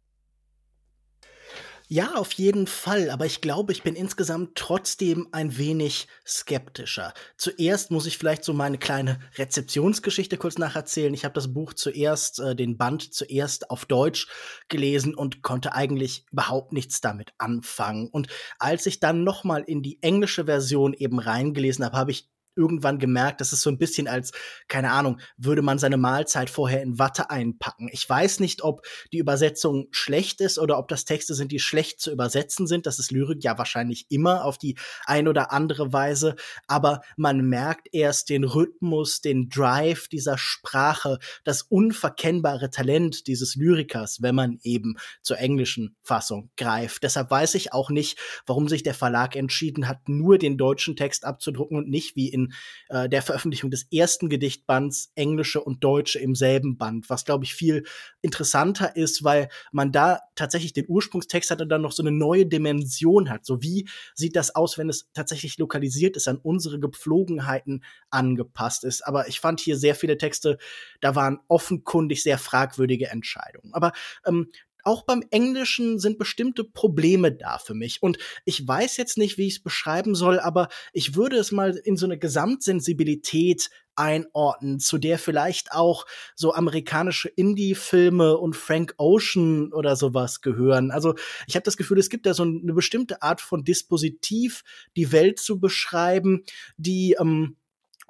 [SPEAKER 5] Ja, auf jeden Fall, aber ich glaube, ich bin insgesamt trotzdem ein wenig skeptischer. Zuerst muss ich vielleicht so meine kleine Rezeptionsgeschichte kurz nacherzählen. Ich habe das Buch zuerst, äh, den Band zuerst auf Deutsch gelesen und konnte eigentlich überhaupt nichts damit anfangen. Und als ich dann noch mal in die englische Version eben reingelesen habe, habe ich irgendwann gemerkt, das ist so ein bisschen als, keine Ahnung, würde man seine Mahlzeit vorher in Watte einpacken. Ich weiß nicht, ob die Übersetzung schlecht ist oder ob das Texte sind, die schlecht zu übersetzen sind. Das ist Lyrik ja wahrscheinlich immer auf die ein oder andere Weise. Aber man merkt erst den Rhythmus, den Drive dieser Sprache, das unverkennbare Talent dieses Lyrikers, wenn man eben zur englischen Fassung greift. Deshalb weiß ich auch nicht, warum sich der Verlag entschieden hat, nur den deutschen Text abzudrucken und nicht wie in in äh, der Veröffentlichung des ersten Gedichtbands englische und deutsche im selben Band, was glaube ich viel interessanter ist, weil man da tatsächlich den Ursprungstext hat und dann noch so eine neue Dimension hat. So wie sieht das aus, wenn es tatsächlich lokalisiert ist, an unsere Gepflogenheiten angepasst ist. Aber ich fand hier sehr viele Texte, da waren offenkundig sehr fragwürdige Entscheidungen. Aber ähm, auch beim Englischen sind bestimmte Probleme da für mich. Und ich weiß jetzt nicht, wie ich es beschreiben soll, aber ich würde es mal in so eine Gesamtsensibilität einordnen, zu der vielleicht auch so amerikanische Indie-Filme und Frank Ocean oder sowas gehören. Also ich habe das Gefühl, es gibt da so eine bestimmte Art von Dispositiv, die Welt zu beschreiben, die ähm,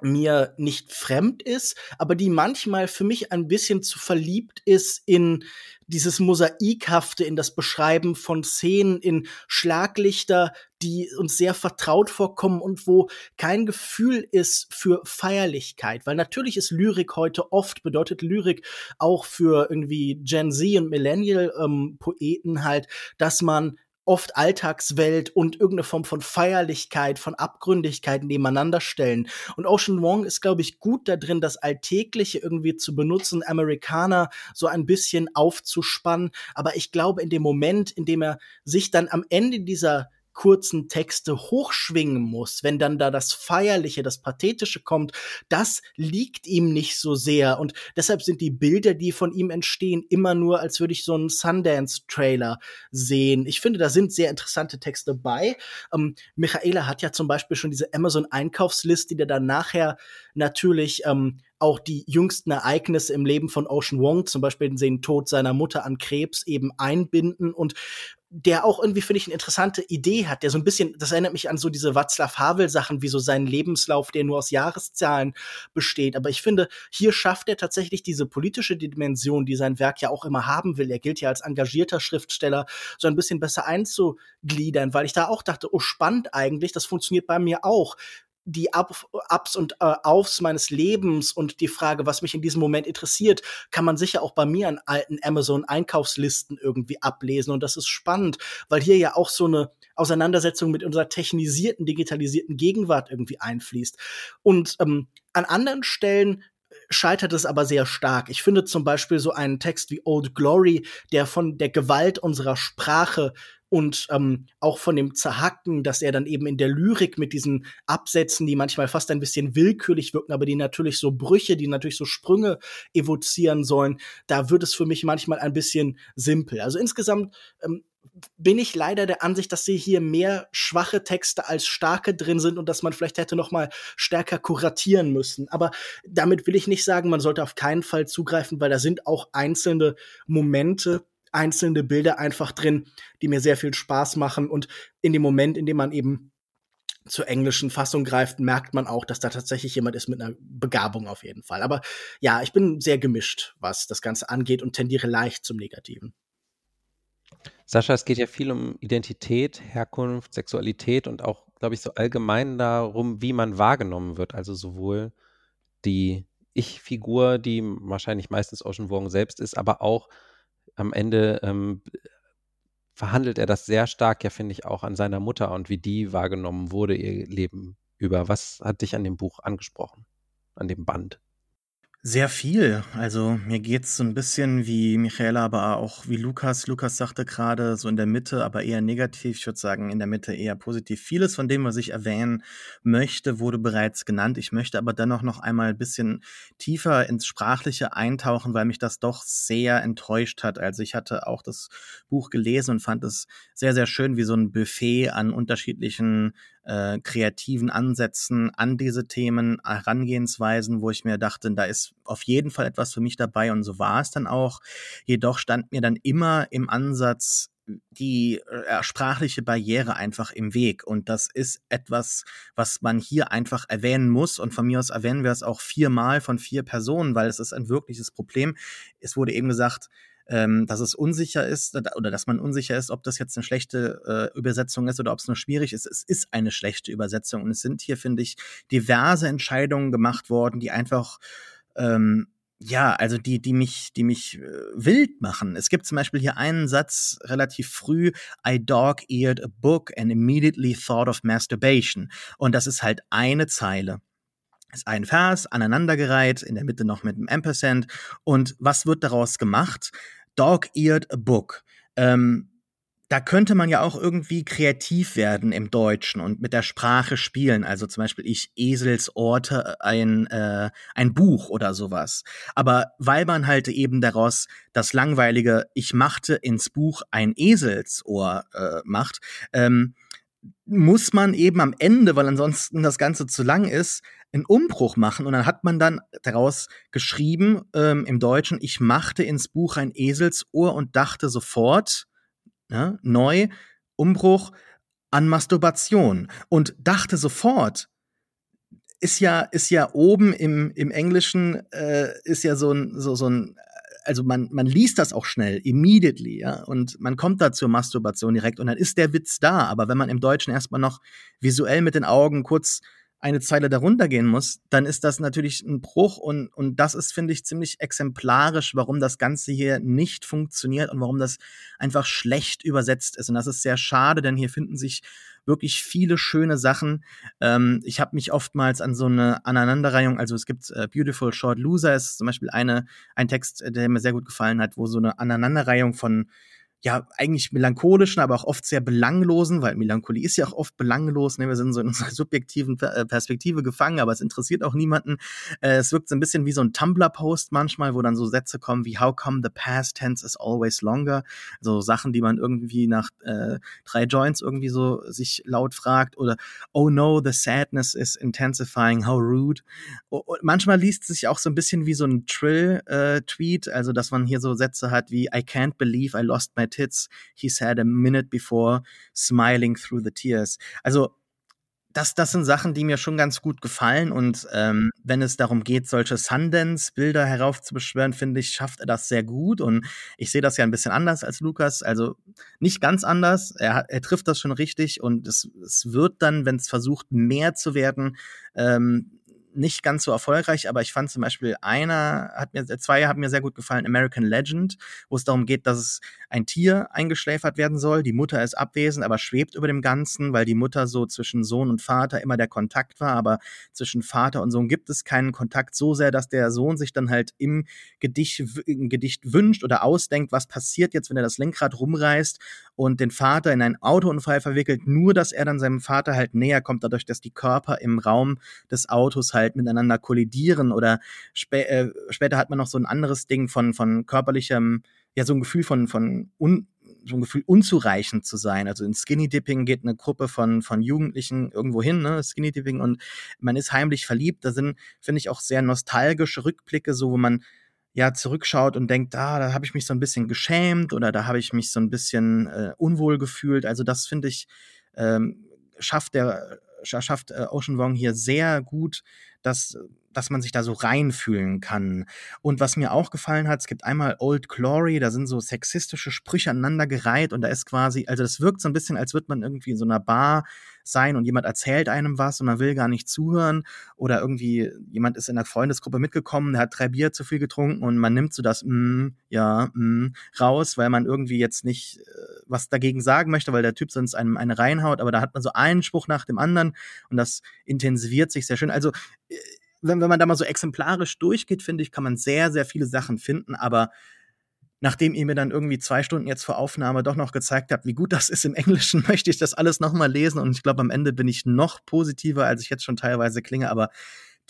[SPEAKER 5] mir nicht fremd ist, aber die manchmal für mich ein bisschen zu verliebt ist in dieses Mosaikhafte, in das Beschreiben von Szenen, in Schlaglichter, die uns sehr vertraut vorkommen und wo kein Gefühl ist für Feierlichkeit. Weil natürlich ist Lyrik heute oft, bedeutet Lyrik auch für irgendwie Gen Z und Millennial-Poeten ähm, halt, dass man oft Alltagswelt und irgendeine Form von Feierlichkeit, von Abgründigkeit nebeneinander stellen. Und Ocean Wong ist, glaube ich, gut da drin, das Alltägliche irgendwie zu benutzen, Amerikaner so ein bisschen aufzuspannen. Aber ich glaube, in dem Moment, in dem er sich dann am Ende dieser kurzen Texte hochschwingen muss, wenn dann da das Feierliche, das Pathetische kommt, das liegt ihm nicht so sehr. Und deshalb sind die Bilder, die von ihm entstehen, immer nur, als würde ich so einen Sundance-Trailer sehen. Ich finde, da sind sehr interessante Texte bei. Ähm, Michaela hat ja zum Beispiel schon diese Amazon-Einkaufsliste, die dann nachher natürlich ähm, auch die jüngsten Ereignisse im Leben von Ocean Wong, zum Beispiel den Tod seiner Mutter an Krebs, eben einbinden und der auch irgendwie, finde ich, eine interessante Idee hat, der so ein bisschen, das erinnert mich an so diese Václav Havel-Sachen, wie so sein Lebenslauf, der nur aus Jahreszahlen besteht. Aber ich finde, hier schafft er tatsächlich diese politische Dimension, die sein Werk ja auch immer haben will. Er gilt ja als engagierter Schriftsteller, so ein bisschen besser einzugliedern, weil ich da auch dachte, oh, spannend eigentlich, das funktioniert bei mir auch die Up, Ups und äh, Aufs meines Lebens und die Frage, was mich in diesem Moment interessiert, kann man sicher auch bei mir an alten Amazon-Einkaufslisten irgendwie ablesen. Und das ist spannend, weil hier ja auch so eine Auseinandersetzung mit unserer technisierten, digitalisierten Gegenwart irgendwie einfließt. Und ähm, an anderen Stellen scheitert es aber sehr stark. Ich finde zum Beispiel so einen Text wie Old Glory, der von der Gewalt unserer Sprache und ähm, auch von dem Zerhacken, dass er dann eben in der Lyrik mit diesen Absätzen, die manchmal fast ein bisschen willkürlich wirken, aber die natürlich so Brüche, die natürlich so Sprünge evozieren sollen, da wird es für mich manchmal ein bisschen simpel. Also insgesamt ähm, bin ich leider der Ansicht, dass sie hier mehr schwache Texte als starke drin sind und dass man vielleicht hätte noch mal stärker kuratieren müssen. Aber damit will ich nicht sagen, man sollte auf keinen Fall zugreifen, weil da sind auch einzelne Momente, einzelne Bilder einfach drin, die mir sehr viel Spaß machen. Und in dem Moment, in dem man eben zur englischen Fassung greift, merkt man auch, dass da tatsächlich jemand ist mit einer Begabung auf jeden Fall. Aber ja, ich bin sehr gemischt, was das Ganze angeht und tendiere leicht zum Negativen.
[SPEAKER 1] Sascha, es geht ja viel um Identität, Herkunft, Sexualität und auch, glaube ich, so allgemein darum, wie man wahrgenommen wird. Also sowohl die Ich-Figur, die wahrscheinlich meistens Ocean Wong selbst ist, aber auch am Ende ähm, verhandelt er das sehr stark, ja, finde ich, auch an seiner Mutter und wie die wahrgenommen wurde, ihr Leben über. Was hat dich an dem Buch angesprochen, an dem Band?
[SPEAKER 2] Sehr viel. Also mir geht's so ein bisschen wie Michaela, aber auch wie Lukas. Lukas sagte gerade so in der Mitte, aber eher negativ. Ich würde sagen, in der Mitte eher positiv. Vieles von dem, was ich erwähnen möchte, wurde bereits genannt. Ich möchte aber dennoch noch einmal ein bisschen tiefer ins Sprachliche eintauchen, weil mich das doch sehr enttäuscht hat. Also ich hatte auch das Buch gelesen und fand es sehr, sehr schön, wie so ein Buffet an unterschiedlichen äh, kreativen Ansätzen an diese Themen, Herangehensweisen, wo ich mir dachte, da ist auf jeden Fall etwas für mich dabei und so war es dann auch. Jedoch stand mir dann immer im Ansatz die äh, sprachliche Barriere einfach im Weg. Und das ist etwas, was man hier einfach erwähnen muss. Und von mir aus erwähnen wir es auch viermal von vier Personen, weil es ist ein wirkliches Problem. Es wurde eben gesagt, ähm, dass es unsicher ist oder dass man unsicher ist, ob das jetzt eine schlechte äh, Übersetzung ist oder ob es nur schwierig ist. Es ist eine schlechte Übersetzung und es sind hier, finde ich, diverse Entscheidungen gemacht worden, die einfach ähm, ja, also die, die mich, die mich äh, wild machen. Es gibt zum Beispiel hier einen Satz relativ früh, I dog-eared a book and immediately thought of masturbation. Und das ist halt eine Zeile. Ist ein Vers, aneinandergereiht, in der Mitte noch mit einem Ampersand. Und was wird daraus gemacht? Dog-eared a book. Ähm, da könnte man ja auch irgendwie kreativ werden im Deutschen und mit der Sprache spielen. Also zum Beispiel ich Eselsorte ein, äh, ein Buch oder sowas. Aber weil man halt eben daraus das langweilige Ich machte ins Buch ein Eselsohr äh, macht, ähm, muss man eben am Ende, weil ansonsten das Ganze zu lang ist, einen Umbruch machen. Und dann hat man dann daraus geschrieben ähm, im Deutschen, ich machte ins Buch ein Eselsohr und dachte sofort, ja, neu, Umbruch an Masturbation und dachte sofort, ist ja, ist ja oben im, im Englischen, äh, ist ja so ein, so, so ein, also man, man liest das auch schnell, immediately, ja, und man kommt da zur Masturbation direkt und dann ist der Witz da. Aber wenn man im Deutschen erstmal noch visuell mit den Augen kurz eine Zeile darunter gehen muss, dann ist das natürlich ein Bruch und, und das ist, finde ich, ziemlich exemplarisch, warum das Ganze hier nicht funktioniert und warum das einfach schlecht übersetzt ist. Und das ist sehr schade, denn hier finden sich wirklich viele schöne Sachen. Ähm, ich habe mich oftmals an so eine Aneinanderreihung, also es gibt äh, Beautiful Short Loser, ist zum Beispiel eine, ein Text, der mir sehr gut gefallen hat, wo so eine Aneinanderreihung von ja, eigentlich melancholischen, aber auch oft sehr belanglosen, weil Melancholie ist ja auch oft belanglos. Ne? Wir sind so in unserer subjektiven äh, Perspektive gefangen, aber es interessiert auch niemanden. Äh, es wirkt so ein bisschen wie so ein Tumblr-Post manchmal, wo dann so Sätze kommen wie How come the past tense is always longer? So Sachen, die man irgendwie nach äh, drei Joints irgendwie so sich laut fragt oder Oh no, the sadness is intensifying, how rude. Und manchmal liest es sich auch so ein bisschen wie so ein Trill-Tweet, äh, also dass man hier so Sätze hat wie I can't believe I lost my tits, he said a minute before, smiling through the tears. Also das, das sind Sachen, die mir schon ganz gut gefallen. Und ähm, wenn es darum geht, solche Sundance-Bilder heraufzubeschwören, finde ich, schafft er das sehr gut. Und ich sehe das ja ein bisschen anders als Lukas. Also nicht ganz anders. Er, er trifft das schon richtig. Und es, es wird dann, wenn es versucht, mehr zu werden, ähm, nicht ganz so erfolgreich, aber ich fand zum Beispiel einer hat mir, zwei haben mir sehr gut gefallen, American Legend, wo es darum geht, dass ein Tier eingeschläfert werden soll. Die Mutter ist abwesend, aber schwebt über dem Ganzen, weil die Mutter so zwischen Sohn und Vater immer der Kontakt war, aber zwischen Vater und Sohn gibt es keinen Kontakt so sehr, dass der Sohn sich dann halt im Gedicht, im Gedicht wünscht oder ausdenkt, was passiert jetzt, wenn er das Lenkrad rumreißt und den Vater in einen Autounfall verwickelt, nur dass er dann seinem Vater halt näher kommt, dadurch, dass die Körper im Raum des Autos halt miteinander kollidieren oder spä äh, später hat man noch so ein anderes Ding von, von körperlichem, ja, so ein Gefühl von, von un so ein Gefühl unzureichend zu sein. Also in Skinny Dipping geht eine Gruppe von, von Jugendlichen irgendwo hin, ne, Skinny Dipping und man ist heimlich verliebt. Da sind, finde ich, auch sehr nostalgische Rückblicke, so wo man ja zurückschaut und denkt, ah, da habe ich mich so ein bisschen geschämt oder da habe ich mich so ein bisschen äh, unwohl gefühlt. Also das finde ich ähm, schafft der schafft äh, Ocean Wong hier sehr gut, dass dass man sich da so reinfühlen kann. Und was mir auch gefallen hat, es gibt einmal Old Glory, da sind so sexistische Sprüche aneinandergereiht und da ist quasi, also das wirkt so ein bisschen, als würde man irgendwie in so einer Bar sein und jemand erzählt einem was und man will gar nicht zuhören oder irgendwie jemand ist in der Freundesgruppe mitgekommen, der hat drei Bier zu viel getrunken und man nimmt so das mm, ja, mm, raus, weil man irgendwie jetzt nicht äh, was dagegen sagen möchte, weil der Typ sonst einem eine reinhaut, aber da hat man so einen Spruch nach dem anderen und das intensiviert sich sehr schön. Also äh, wenn, wenn man da mal so exemplarisch durchgeht, finde ich, kann man sehr, sehr viele Sachen finden, aber nachdem ihr mir dann irgendwie zwei Stunden jetzt vor Aufnahme doch noch gezeigt habt, wie gut das ist im Englischen, möchte ich das alles nochmal lesen. Und ich glaube, am Ende bin ich noch positiver, als ich jetzt schon teilweise klinge, aber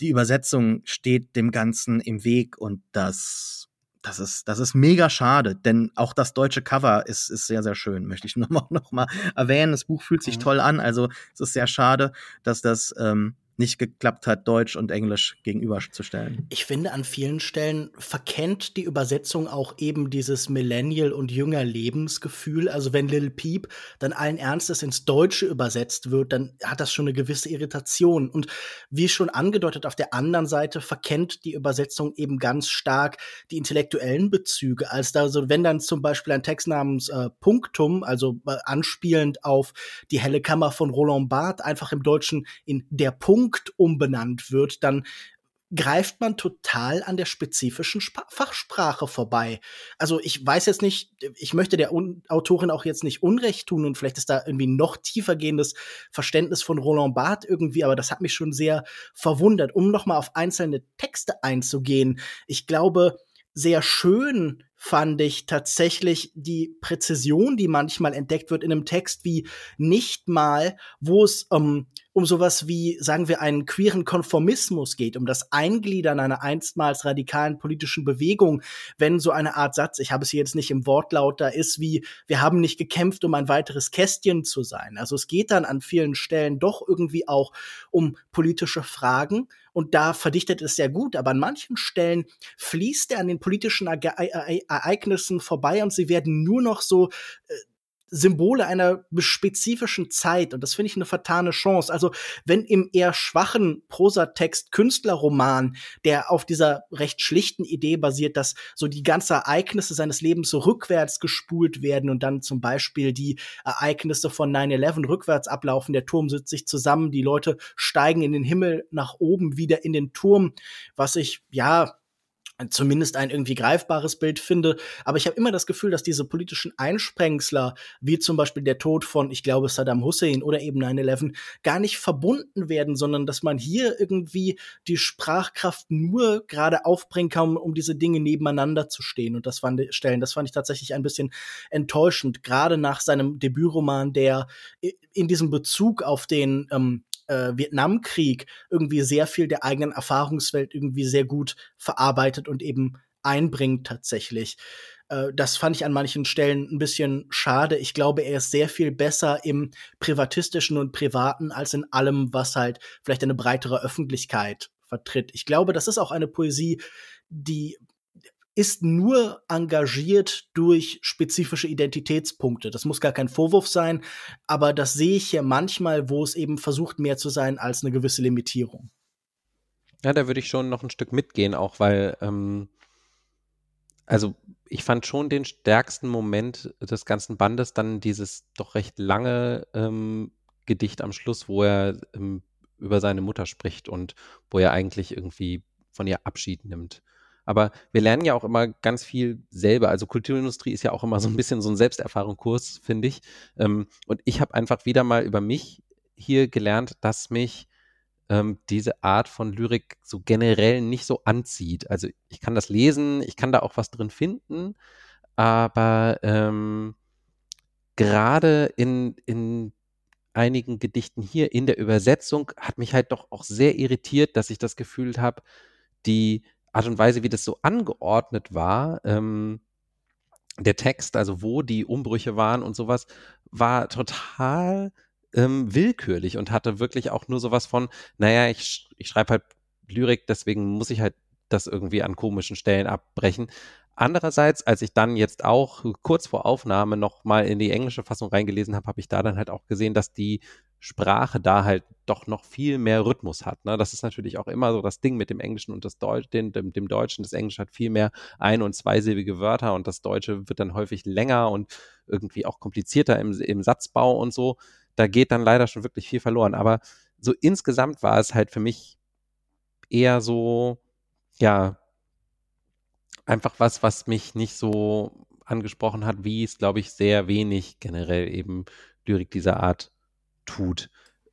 [SPEAKER 2] die Übersetzung steht dem Ganzen im Weg. Und das, das ist, das ist mega schade, denn auch das deutsche Cover ist, ist sehr, sehr schön, möchte ich nochmal noch mal erwähnen. Das Buch fühlt sich mhm. toll an, also es ist sehr schade, dass das ähm, nicht geklappt hat, Deutsch und Englisch gegenüberzustellen.
[SPEAKER 5] Ich finde, an vielen Stellen verkennt die Übersetzung auch eben dieses Millennial- und Jünger-Lebensgefühl. Also wenn Lil Peep dann allen Ernstes ins Deutsche übersetzt wird, dann hat das schon eine gewisse Irritation. Und wie schon angedeutet, auf der anderen Seite verkennt die Übersetzung eben ganz stark die intellektuellen Bezüge. Als da so, wenn dann zum Beispiel ein Text namens äh, Punktum, also äh, anspielend auf die helle Kammer von Roland Barthes, einfach im Deutschen in der Punkt Punkt umbenannt wird, dann greift man total an der spezifischen Sp Fachsprache vorbei. Also ich weiß jetzt nicht, ich möchte der Un Autorin auch jetzt nicht Unrecht tun und vielleicht ist da irgendwie noch tiefer gehendes Verständnis von Roland Barthes irgendwie, aber das hat mich schon sehr verwundert. Um noch mal auf einzelne Texte einzugehen, ich glaube, sehr schön fand ich tatsächlich die Präzision, die manchmal entdeckt wird in einem Text, wie nicht mal, wo es ähm, um sowas wie, sagen wir, einen queeren Konformismus geht, um das Eingliedern einer einstmals radikalen politischen Bewegung, wenn so eine Art Satz, ich habe es hier jetzt nicht im Wortlaut, da ist wie, wir haben nicht gekämpft, um ein weiteres Kästchen zu sein. Also es geht dann an vielen Stellen doch irgendwie auch um politische Fragen und da verdichtet es sehr gut, aber an manchen Stellen fließt er an den politischen Ereignissen vorbei und sie werden nur noch so äh, Symbole einer spezifischen Zeit. Und das finde ich eine vertane Chance. Also, wenn im eher schwachen Prosatext Künstlerroman, der auf dieser recht schlichten Idee basiert, dass so die ganzen Ereignisse seines Lebens so rückwärts gespult werden und dann zum Beispiel die Ereignisse von 9-11 rückwärts ablaufen, der Turm sitzt sich zusammen, die Leute steigen in den Himmel nach oben wieder in den Turm, was ich, ja, zumindest ein irgendwie greifbares Bild finde. Aber ich habe immer das Gefühl, dass diese politischen Einsprengsler, wie zum Beispiel der Tod von, ich glaube, Saddam Hussein oder eben 9-11, gar nicht verbunden werden, sondern dass man hier irgendwie die Sprachkraft nur gerade aufbringen kann, um diese Dinge nebeneinander zu stehen und das fand, stellen. Das fand ich tatsächlich ein bisschen enttäuschend, gerade nach seinem Debütroman, der in diesem Bezug auf den ähm, äh, Vietnamkrieg irgendwie sehr viel der eigenen Erfahrungswelt irgendwie sehr gut verarbeitet und eben einbringt tatsächlich. Äh, das fand ich an manchen Stellen ein bisschen schade. Ich glaube, er ist sehr viel besser im privatistischen und privaten als in allem, was halt vielleicht eine breitere Öffentlichkeit vertritt. Ich glaube, das ist auch eine Poesie, die ist nur engagiert durch spezifische Identitätspunkte. Das muss gar kein Vorwurf sein, aber das sehe ich hier manchmal, wo es eben versucht, mehr zu sein als eine gewisse Limitierung.
[SPEAKER 1] Ja, da würde ich schon noch ein Stück mitgehen, auch weil, ähm, also ich fand schon den stärksten Moment des ganzen Bandes dann dieses doch recht lange ähm, Gedicht am Schluss, wo er ähm, über seine Mutter spricht und wo er eigentlich irgendwie von ihr Abschied nimmt. Aber wir lernen ja auch immer ganz viel selber. Also Kulturindustrie ist ja auch immer so ein bisschen so ein Selbsterfahrungskurs, finde ich. Ähm, und ich habe einfach wieder mal über mich hier gelernt, dass mich ähm, diese Art von Lyrik so generell nicht so anzieht. Also ich kann das lesen, ich kann da auch was drin finden, aber ähm, gerade in, in einigen Gedichten hier in der Übersetzung hat mich halt doch auch sehr irritiert, dass ich das Gefühl habe, die Art und Weise, wie das so angeordnet war, ähm, der Text, also wo die Umbrüche waren und sowas, war total ähm, willkürlich und hatte wirklich auch nur sowas von, naja, ich, ich schreibe halt Lyrik, deswegen muss ich halt das irgendwie an komischen Stellen abbrechen. Andererseits, als ich dann jetzt auch kurz vor Aufnahme noch mal in die englische Fassung reingelesen habe, habe ich da dann halt auch gesehen, dass die Sprache da halt doch noch viel mehr Rhythmus hat. Ne? Das ist natürlich auch immer so das Ding mit dem Englischen und das Deutsch, dem, dem, dem Deutschen. Das Englische hat viel mehr ein- und zweisilbige Wörter und das Deutsche wird dann häufig länger und irgendwie auch komplizierter im, im Satzbau und so. Da geht dann leider schon wirklich viel verloren. Aber so insgesamt war es halt für mich eher so, ja, einfach was, was mich nicht so angesprochen hat, wie es, glaube ich, sehr wenig generell eben Lyrik dieser Art tut.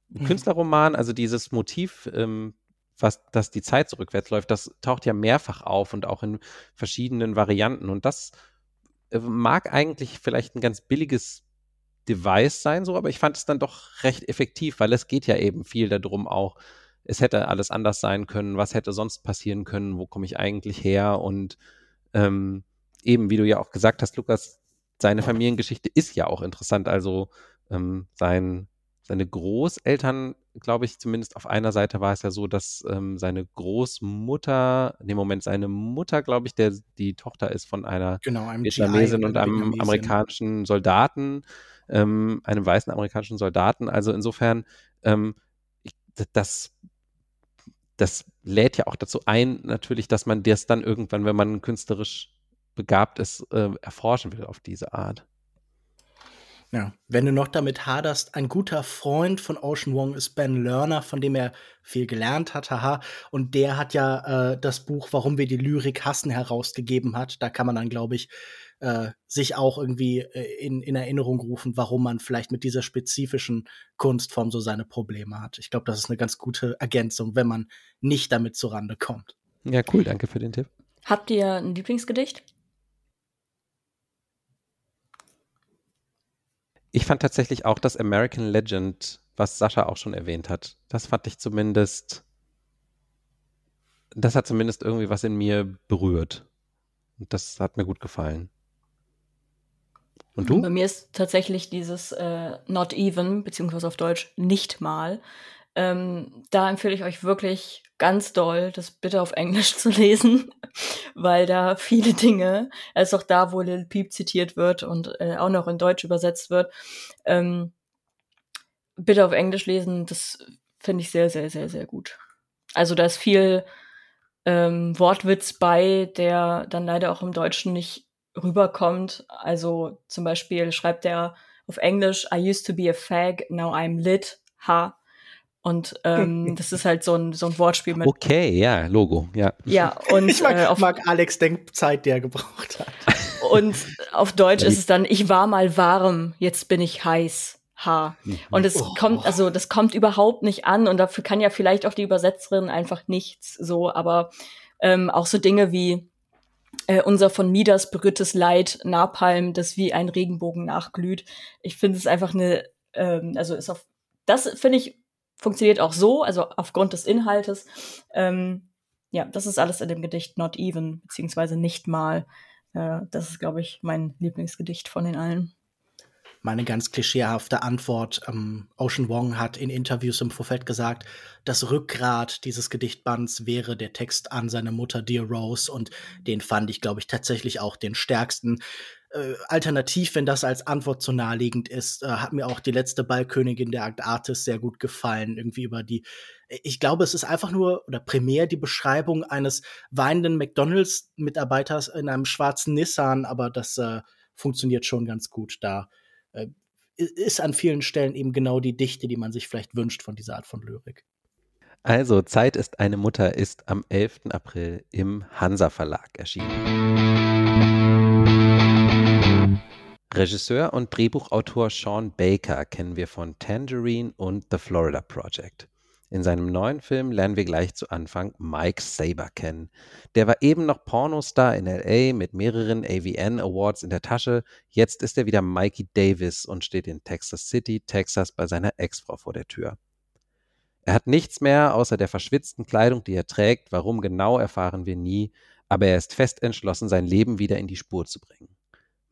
[SPEAKER 1] Mhm. Künstlerroman, also dieses Motiv, ähm, was, dass die Zeit so rückwärts läuft, das taucht ja mehrfach auf und auch in verschiedenen Varianten. Und das äh, mag eigentlich vielleicht ein ganz billiges Device sein, so, aber ich fand es dann doch recht effektiv, weil es geht ja eben viel darum auch, es hätte alles anders sein können, was hätte sonst passieren können, wo komme ich eigentlich her und ähm, eben, wie du ja auch gesagt hast, Lukas, seine Familiengeschichte ist ja auch interessant, also ähm, sein seine Großeltern, glaube ich, zumindest auf einer Seite war es ja so, dass ähm, seine Großmutter, in dem Moment seine Mutter, glaube ich, der die Tochter ist von einer
[SPEAKER 5] Genau, einem
[SPEAKER 1] Vietnamesin und einem
[SPEAKER 5] Vietnamesin.
[SPEAKER 1] amerikanischen Soldaten, ähm, einem weißen amerikanischen Soldaten. Also insofern, ähm, ich, das, das lädt ja auch dazu ein, natürlich, dass man das dann irgendwann, wenn man künstlerisch begabt ist, äh, erforschen will auf diese Art.
[SPEAKER 5] Ja, wenn du noch damit haderst, ein guter Freund von Ocean Wong ist Ben Lerner, von dem er viel gelernt hat, haha. Und der hat ja äh, das Buch Warum wir die Lyrik hassen herausgegeben hat. Da kann man dann, glaube ich, äh, sich auch irgendwie äh, in, in Erinnerung rufen, warum man vielleicht mit dieser spezifischen Kunstform so seine Probleme hat. Ich glaube, das ist eine ganz gute Ergänzung, wenn man nicht damit zurande kommt.
[SPEAKER 1] Ja, cool, danke für den Tipp.
[SPEAKER 3] Habt ihr ein Lieblingsgedicht?
[SPEAKER 1] Ich fand tatsächlich auch das American Legend, was Sascha auch schon erwähnt hat. Das fand ich zumindest, das hat zumindest irgendwie was in mir berührt. Und das hat mir gut gefallen. Und
[SPEAKER 3] Bei
[SPEAKER 1] du?
[SPEAKER 3] mir ist tatsächlich dieses äh, Not Even, beziehungsweise auf Deutsch nicht mal. Ähm, da empfehle ich euch wirklich ganz doll, das bitte auf Englisch zu lesen, weil da viele Dinge, also auch da, wo Lil Peep zitiert wird und äh, auch noch in Deutsch übersetzt wird, ähm, bitte auf Englisch lesen, das finde ich sehr, sehr, sehr, sehr gut. Also da ist viel ähm, Wortwitz bei, der dann leider auch im Deutschen nicht rüberkommt. Also zum Beispiel schreibt er auf Englisch, I used to be a fag, now I'm lit, ha. Und ähm, das ist halt so ein, so ein Wortspiel mit.
[SPEAKER 1] Okay, ja, Logo, ja.
[SPEAKER 3] Ja, und,
[SPEAKER 5] ich mag,
[SPEAKER 3] äh, auf,
[SPEAKER 5] mag Alex Denkzeit, die er gebraucht hat.
[SPEAKER 3] und auf Deutsch ist es dann, ich war mal warm, jetzt bin ich heiß. Ha. Und es
[SPEAKER 5] Oh.
[SPEAKER 3] kommt, also das kommt überhaupt nicht an und dafür kann ja vielleicht auch die Übersetzerin einfach nichts so, aber ähm, auch so Dinge wie äh, unser von Midas berührtes Leid, Napalm, das wie ein Regenbogen nachglüht. Ich finde es einfach eine, ähm, also ist auf, das finde ich, funktioniert auch so, also aufgrund des Inhaltes. Ähm, ja, das ist alles in dem Gedicht Not Even, beziehungsweise nicht mal. Äh, das ist, glaube ich, mein Lieblingsgedicht von den allen.
[SPEAKER 5] Meine ganz klischeehafte Antwort. Ähm, Ocean Wong hat in Interviews im Vorfeld gesagt, das Rückgrat dieses Gedichtbands wäre der Text an seine Mutter Dear Rose und den fand ich, glaube ich, tatsächlich auch den stärksten. Äh, alternativ, wenn das als Antwort zu naheliegend ist, äh, hat mir auch die letzte Ballkönigin der Antarktis sehr gut gefallen. Irgendwie über die, ich glaube, es ist einfach nur oder primär die Beschreibung eines weinenden McDonalds-Mitarbeiters in einem schwarzen Nissan, aber das äh, funktioniert schon ganz gut da äh, ist an vielen Stellen eben genau die Dichte, die man sich vielleicht wünscht von dieser Art von Lyrik.
[SPEAKER 1] Also, Zeit ist eine Mutter ist am 11. April im Hansa Verlag erschienen. Regisseur und Drehbuchautor Sean Baker kennen wir von Tangerine und The Florida Project. In seinem neuen Film lernen wir gleich zu Anfang Mike Saber kennen. Der war eben noch Pornostar in LA mit mehreren AVN Awards in der Tasche. Jetzt ist er wieder Mikey Davis und steht in Texas City, Texas bei seiner Ex-Frau vor der Tür. Er hat nichts mehr außer der verschwitzten Kleidung, die er trägt. Warum genau erfahren wir nie, aber er ist fest entschlossen, sein Leben wieder in die Spur zu bringen.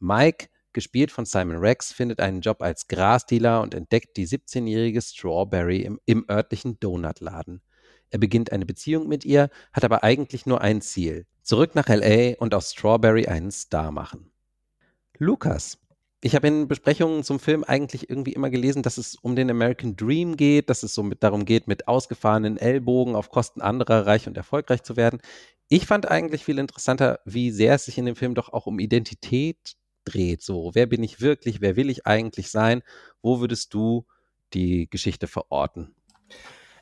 [SPEAKER 1] Mike gespielt von Simon Rex, findet einen Job als Grasdealer und entdeckt die 17-jährige Strawberry im, im örtlichen Donutladen. Er beginnt eine Beziehung mit ihr, hat aber eigentlich nur ein Ziel: zurück nach LA und aus Strawberry einen Star machen. Lukas. Ich habe in Besprechungen zum Film eigentlich irgendwie immer gelesen, dass es um den American Dream geht, dass es so mit, darum geht, mit ausgefahrenen Ellbogen auf Kosten anderer reich und erfolgreich zu werden. Ich fand eigentlich viel interessanter, wie sehr es sich in dem Film doch auch um Identität dreht. So, wer bin ich wirklich? Wer will ich eigentlich sein? Wo würdest du die Geschichte verorten?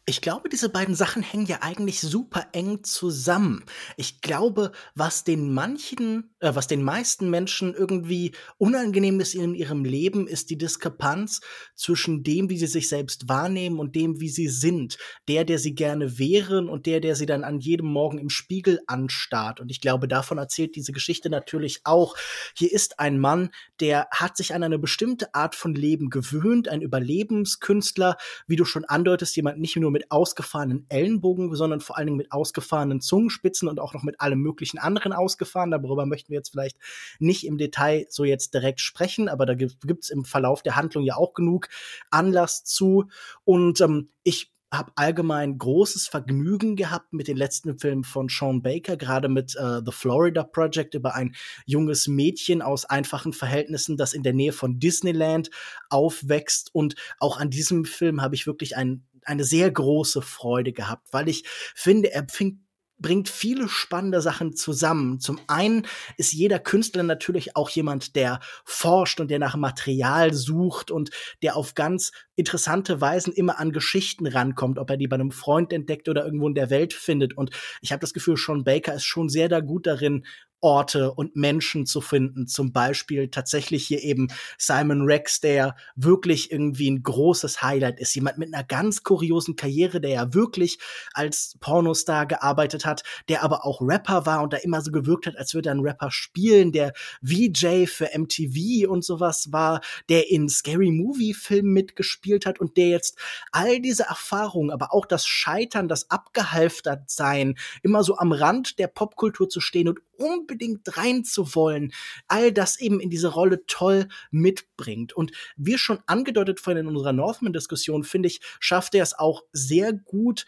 [SPEAKER 5] Ich glaube, diese beiden Sachen hängen ja eigentlich super eng zusammen. Ich glaube, was den manchen, äh, was den meisten Menschen irgendwie unangenehm ist in ihrem Leben, ist die Diskrepanz zwischen dem, wie sie sich selbst wahrnehmen und dem, wie sie sind. Der, der sie gerne wären und der, der sie dann an jedem Morgen im Spiegel anstarrt. Und ich glaube, davon erzählt diese Geschichte natürlich auch. Hier ist ein Mann, der hat sich an eine bestimmte Art von Leben gewöhnt, ein Überlebenskünstler, wie du schon andeutest, jemand nicht nur mit ausgefahrenen Ellenbogen, sondern vor allen Dingen mit ausgefahrenen Zungenspitzen und auch noch mit allem möglichen anderen ausgefahren. Darüber möchten wir wir jetzt vielleicht nicht im Detail so jetzt direkt sprechen, aber da gibt es im Verlauf der Handlung ja auch genug Anlass zu. Und ähm, ich habe allgemein großes Vergnügen gehabt mit den letzten Filmen von Sean Baker, gerade mit äh, The Florida Project über ein junges Mädchen aus einfachen Verhältnissen, das in der Nähe von Disneyland aufwächst. Und auch an diesem Film habe ich wirklich ein, eine sehr große Freude gehabt, weil ich finde, er fing bringt viele spannende Sachen zusammen. Zum einen ist jeder Künstler natürlich auch jemand, der forscht und der nach Material sucht und der auf ganz interessante Weisen immer an Geschichten rankommt, ob er die bei einem Freund entdeckt oder irgendwo in der Welt findet. Und ich habe das Gefühl, Sean Baker ist schon sehr da gut darin, Orte und Menschen zu finden. Zum Beispiel tatsächlich hier eben Simon Rex, der wirklich irgendwie ein großes Highlight ist. Jemand mit einer ganz kuriosen Karriere, der ja wirklich als Pornostar gearbeitet hat, der aber auch Rapper war und da immer so gewirkt hat, als würde er einen Rapper spielen, der VJ für MTV und sowas war, der in Scary Movie Filmen mitgespielt hat und der jetzt all diese Erfahrungen, aber auch das Scheitern, das abgehalftert sein, immer so am Rand der Popkultur zu stehen und unbedingt rein zu wollen, all das eben in diese Rolle toll mitbringt. Und wie schon angedeutet vorhin in unserer Northman-Diskussion, finde ich, schafft er es auch sehr gut,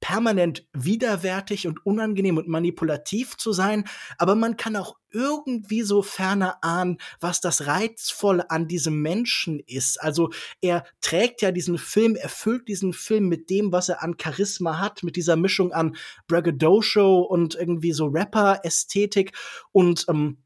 [SPEAKER 5] permanent widerwärtig und unangenehm und manipulativ zu sein, aber man kann auch irgendwie so ferner ahnen, was das Reizvolle an diesem Menschen ist. Also er trägt ja diesen Film, erfüllt diesen Film mit dem, was er an Charisma hat, mit dieser Mischung an Braggadocio und irgendwie so Rapper-Ästhetik und ähm,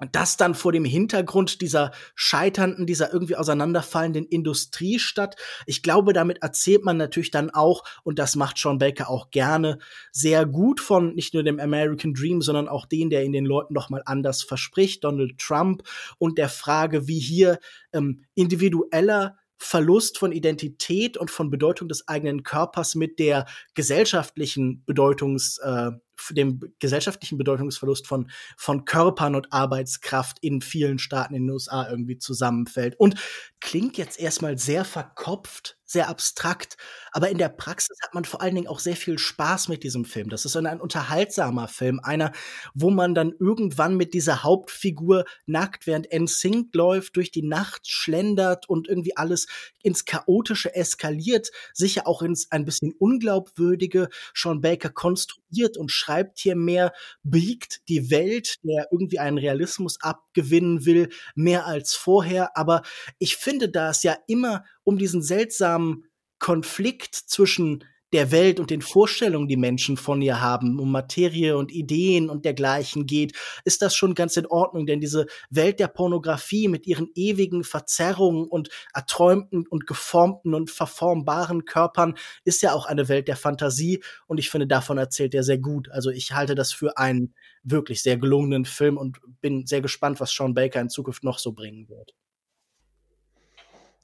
[SPEAKER 5] und das dann vor dem Hintergrund dieser scheiternden, dieser irgendwie auseinanderfallenden Industriestadt. Ich glaube, damit erzählt man natürlich dann auch, und das macht Sean Baker auch gerne, sehr gut von nicht nur dem American Dream, sondern auch den, der ihn den Leuten noch mal anders verspricht, Donald Trump, und der Frage, wie hier ähm, individueller Verlust von Identität und von Bedeutung des eigenen Körpers mit der gesellschaftlichen Bedeutungs, äh, dem gesellschaftlichen Bedeutungsverlust von, von Körpern und Arbeitskraft in vielen Staaten in den USA irgendwie zusammenfällt. Und klingt jetzt erstmal sehr verkopft, sehr abstrakt, aber in der Praxis hat man vor allen Dingen auch sehr viel Spaß mit diesem Film. Das ist ein unterhaltsamer Film, einer, wo man dann irgendwann mit dieser Hauptfigur nackt, während NSYNC läuft, durch die Nacht schlendert und irgendwie alles ins Chaotische eskaliert, sicher auch ins ein bisschen Unglaubwürdige. Sean Baker konstruiert und schreibt hier mehr, biegt die Welt, der irgendwie einen Realismus abgewinnen will, mehr als vorher. Aber ich finde, da es ja immer um diesen seltsamen Konflikt zwischen der Welt und den Vorstellungen, die Menschen von ihr haben, um Materie und Ideen und dergleichen geht, ist das schon ganz in Ordnung. Denn diese Welt der Pornografie mit ihren ewigen Verzerrungen und erträumten und geformten und verformbaren Körpern ist ja auch eine Welt der Fantasie. Und ich finde, davon erzählt er sehr gut. Also ich halte das für einen wirklich sehr gelungenen Film und bin sehr gespannt, was Sean Baker in Zukunft noch so bringen wird.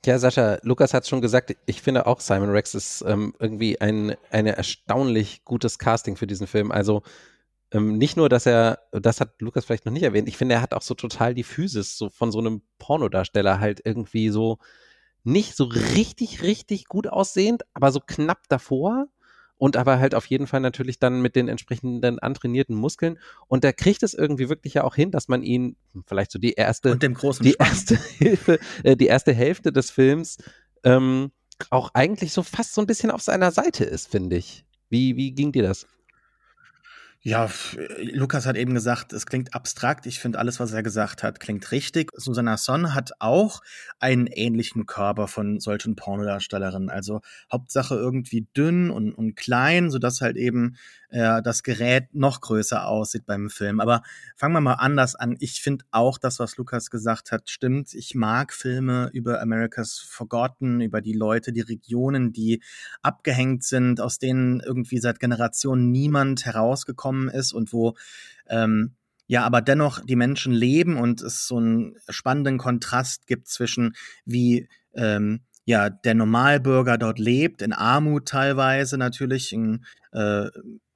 [SPEAKER 1] Ja, Sascha, Lukas hat schon gesagt, ich finde auch Simon Rex ist ähm, irgendwie ein eine erstaunlich gutes Casting für diesen Film. Also ähm, nicht nur, dass er, das hat Lukas vielleicht noch nicht erwähnt, ich finde, er hat auch so total die Physis so von so einem Pornodarsteller halt irgendwie so nicht so richtig, richtig gut aussehend, aber so knapp davor und aber halt auf jeden Fall natürlich dann mit den entsprechenden antrainierten Muskeln. Und der kriegt es irgendwie wirklich ja auch hin, dass man ihn vielleicht so die erste,
[SPEAKER 4] und dem großen
[SPEAKER 1] die erste Hilfe, äh, die erste Hälfte des Films ähm, auch eigentlich so fast so ein bisschen auf seiner Seite ist, finde ich. Wie, wie ging dir das?
[SPEAKER 2] Ja, Lukas hat eben gesagt, es klingt abstrakt. Ich finde, alles, was er gesagt hat, klingt richtig. Susanna Son hat auch einen ähnlichen Körper von solchen Pornodarstellerinnen. Also Hauptsache irgendwie dünn und, und klein, sodass halt eben äh, das Gerät noch größer aussieht beim Film. Aber fangen wir mal anders an. Ich finde auch das, was Lukas gesagt hat, stimmt. Ich mag Filme über America's Forgotten, über die Leute, die Regionen, die abgehängt sind, aus denen irgendwie seit Generationen niemand herausgekommen ist und wo ähm, ja, aber dennoch die Menschen leben und es so einen spannenden Kontrast gibt zwischen wie ähm, ja der Normalbürger dort lebt, in Armut teilweise natürlich, in äh,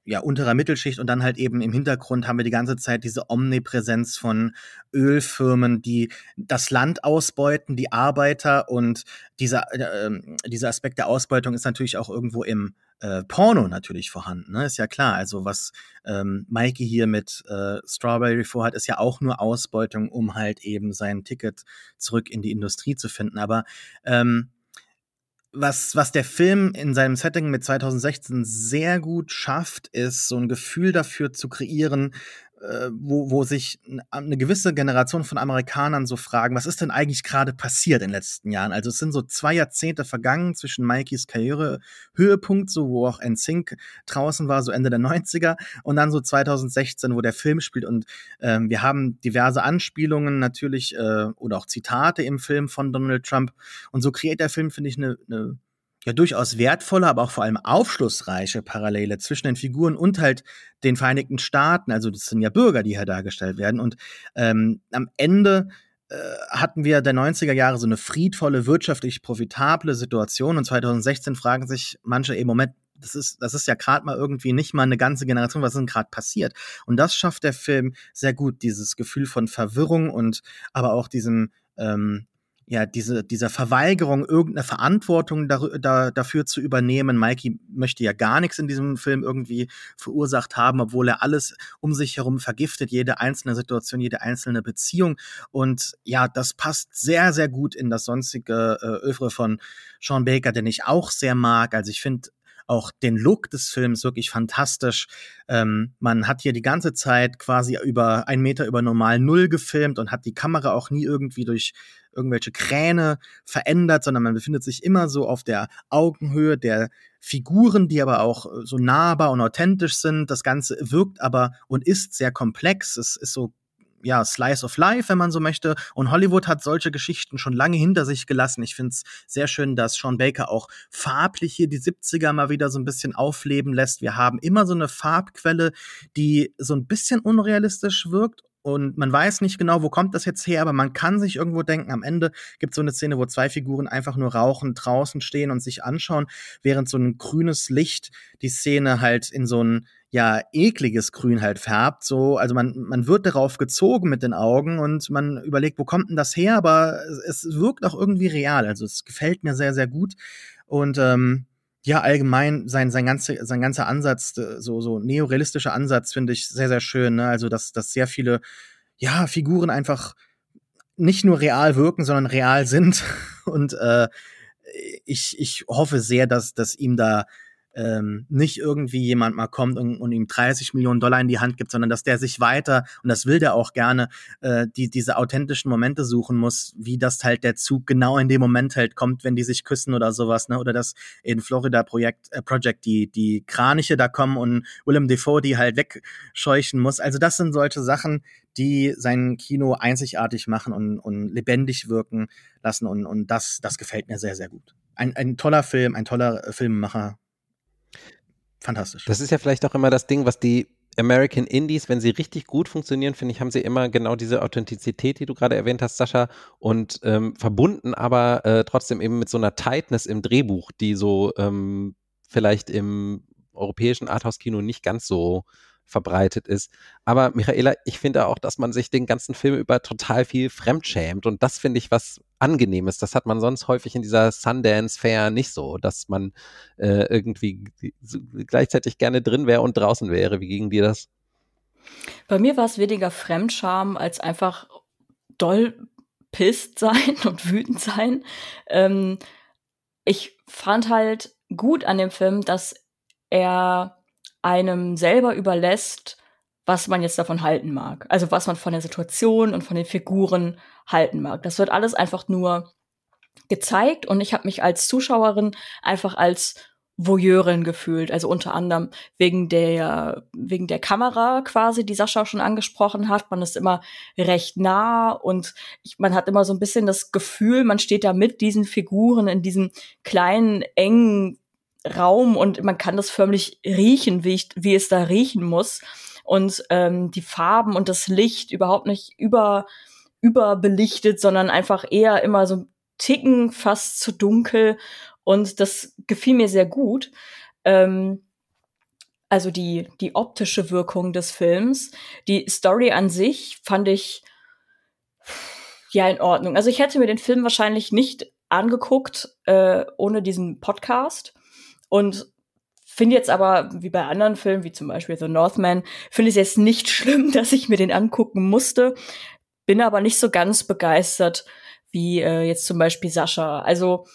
[SPEAKER 2] ja, unterer Mittelschicht und dann halt eben im Hintergrund haben wir die ganze Zeit diese Omnipräsenz von Ölfirmen, die das Land ausbeuten, die Arbeiter und dieser, äh, dieser Aspekt der Ausbeutung ist natürlich auch irgendwo im äh, Porno natürlich vorhanden, ne? ist ja klar. Also was ähm, Mikey hier mit äh, Strawberry vorhat, ist ja auch nur Ausbeutung, um halt eben sein Ticket zurück in die Industrie zu finden. Aber ähm, was, was der Film in seinem Setting mit 2016 sehr gut schafft, ist so ein Gefühl dafür zu kreieren, wo, wo sich eine gewisse Generation von Amerikanern so fragen, was ist denn eigentlich gerade passiert in den letzten Jahren? Also es sind so zwei Jahrzehnte vergangen zwischen Mikeys Karrierehöhepunkt, so wo auch NSYNC draußen war, so Ende der 90er, und dann so 2016, wo der Film spielt. Und ähm, wir haben diverse Anspielungen natürlich äh, oder auch Zitate im Film von Donald Trump. Und so kreiert der Film, finde ich, eine, eine ja durchaus wertvolle, aber auch vor allem aufschlussreiche Parallele zwischen den Figuren und halt den Vereinigten Staaten. Also das sind ja Bürger, die hier dargestellt werden. Und ähm, am Ende äh, hatten wir der 90er Jahre so eine friedvolle, wirtschaftlich profitable Situation. Und 2016 fragen sich manche, ey, Moment, das ist, das ist ja gerade mal irgendwie nicht mal eine ganze Generation, was ist denn gerade passiert? Und das schafft der Film sehr gut, dieses Gefühl von Verwirrung und aber auch diesem ähm, ja, diese, dieser Verweigerung, irgendeine Verantwortung da, da, dafür zu übernehmen. Mikey möchte ja gar nichts in diesem Film irgendwie verursacht haben, obwohl er alles um sich herum vergiftet, jede einzelne Situation, jede einzelne Beziehung. Und ja, das passt sehr, sehr gut in das sonstige äh, Övre von Sean Baker, den ich auch sehr mag. Also ich finde auch den Look des Films wirklich fantastisch. Ähm, man hat hier die ganze Zeit quasi über ein Meter über normal Null gefilmt und hat die Kamera auch nie irgendwie durch irgendwelche Kräne verändert, sondern man befindet sich immer so auf der Augenhöhe der Figuren, die aber auch äh, so nahbar und authentisch sind. Das Ganze wirkt aber und ist sehr komplex. Es ist so ja, Slice of Life, wenn man so möchte. Und Hollywood hat solche Geschichten schon lange hinter sich gelassen. Ich finde es sehr schön, dass Sean Baker auch farblich hier die 70er mal wieder so ein bisschen aufleben lässt. Wir haben immer so eine Farbquelle, die so ein bisschen unrealistisch wirkt und man weiß nicht genau, wo kommt das jetzt her, aber man kann sich irgendwo denken, am Ende gibt es so eine Szene, wo zwei Figuren einfach nur rauchen, draußen stehen und sich anschauen, während so ein grünes Licht die Szene halt in so ein ja ekliges Grün halt färbt. So, also man, man wird darauf gezogen mit den Augen und man überlegt, wo kommt denn das her? Aber es, es wirkt auch irgendwie real. Also es gefällt mir sehr, sehr gut. Und ähm, ja, allgemein sein, sein, ganze, sein ganzer Ansatz, so, so neorealistischer Ansatz, finde ich sehr, sehr schön. Ne? Also, dass, dass sehr viele ja, Figuren einfach nicht nur real wirken, sondern real sind. Und äh, ich, ich hoffe sehr, dass, dass ihm da ähm, nicht irgendwie jemand mal kommt und, und, ihm 30 Millionen Dollar in die Hand gibt, sondern dass der sich weiter, und das will der auch gerne, äh, die, diese authentischen Momente suchen muss, wie das halt der Zug genau in dem Moment halt kommt, wenn die sich küssen oder sowas, ne? Oder dass in Florida Projekt, äh, Project die, die Kraniche da kommen und Willem Defoe die halt wegscheuchen muss. Also das sind solche Sachen, die sein Kino einzigartig machen und, und lebendig wirken lassen. Und, und das, das gefällt mir sehr, sehr gut. Ein, ein toller Film, ein toller Filmemacher, fantastisch.
[SPEAKER 1] Das ist ja vielleicht auch immer das Ding, was die American Indies, wenn sie richtig gut funktionieren, finde ich, haben sie immer genau diese Authentizität, die du gerade erwähnt hast, Sascha, und ähm, verbunden aber äh, trotzdem eben mit so einer Tightness im Drehbuch, die so ähm, vielleicht im europäischen Arthouse-Kino nicht ganz so verbreitet ist. Aber Michaela, ich finde auch, dass man sich den ganzen Film über total viel fremdschämt und das finde ich was Angenehmes. Das hat man sonst häufig in dieser Sundance-Fair nicht so, dass man äh, irgendwie gleichzeitig gerne drin wäre und draußen wäre. Wie ging dir das?
[SPEAKER 3] Bei mir war es weniger Fremdscham als einfach doll pisst sein und wütend sein. Ähm, ich fand halt gut an dem Film, dass er einem selber überlässt, was man jetzt davon halten mag. Also was man von der Situation und von den Figuren halten mag. Das wird alles einfach nur gezeigt und ich habe mich als Zuschauerin einfach als Voyeurin gefühlt, also unter anderem wegen der wegen der Kamera quasi, die Sascha schon angesprochen hat. Man ist immer recht nah und ich, man hat immer so ein bisschen das Gefühl, man steht da mit diesen Figuren in diesem kleinen engen Raum und man kann das förmlich riechen, wie, ich, wie es da riechen muss. Und ähm, die Farben und das Licht überhaupt nicht über, überbelichtet, sondern einfach eher immer so Ticken fast zu dunkel. Und das gefiel mir sehr gut. Ähm, also die, die optische Wirkung des Films. Die Story an sich fand ich ja in Ordnung. Also ich hätte mir den Film wahrscheinlich nicht angeguckt äh, ohne diesen Podcast und finde jetzt aber, wie bei anderen Filmen, wie zum Beispiel The Northman, finde ich es jetzt nicht schlimm, dass ich mir den angucken musste. Bin aber nicht so ganz begeistert wie äh, jetzt zum Beispiel Sascha. Also,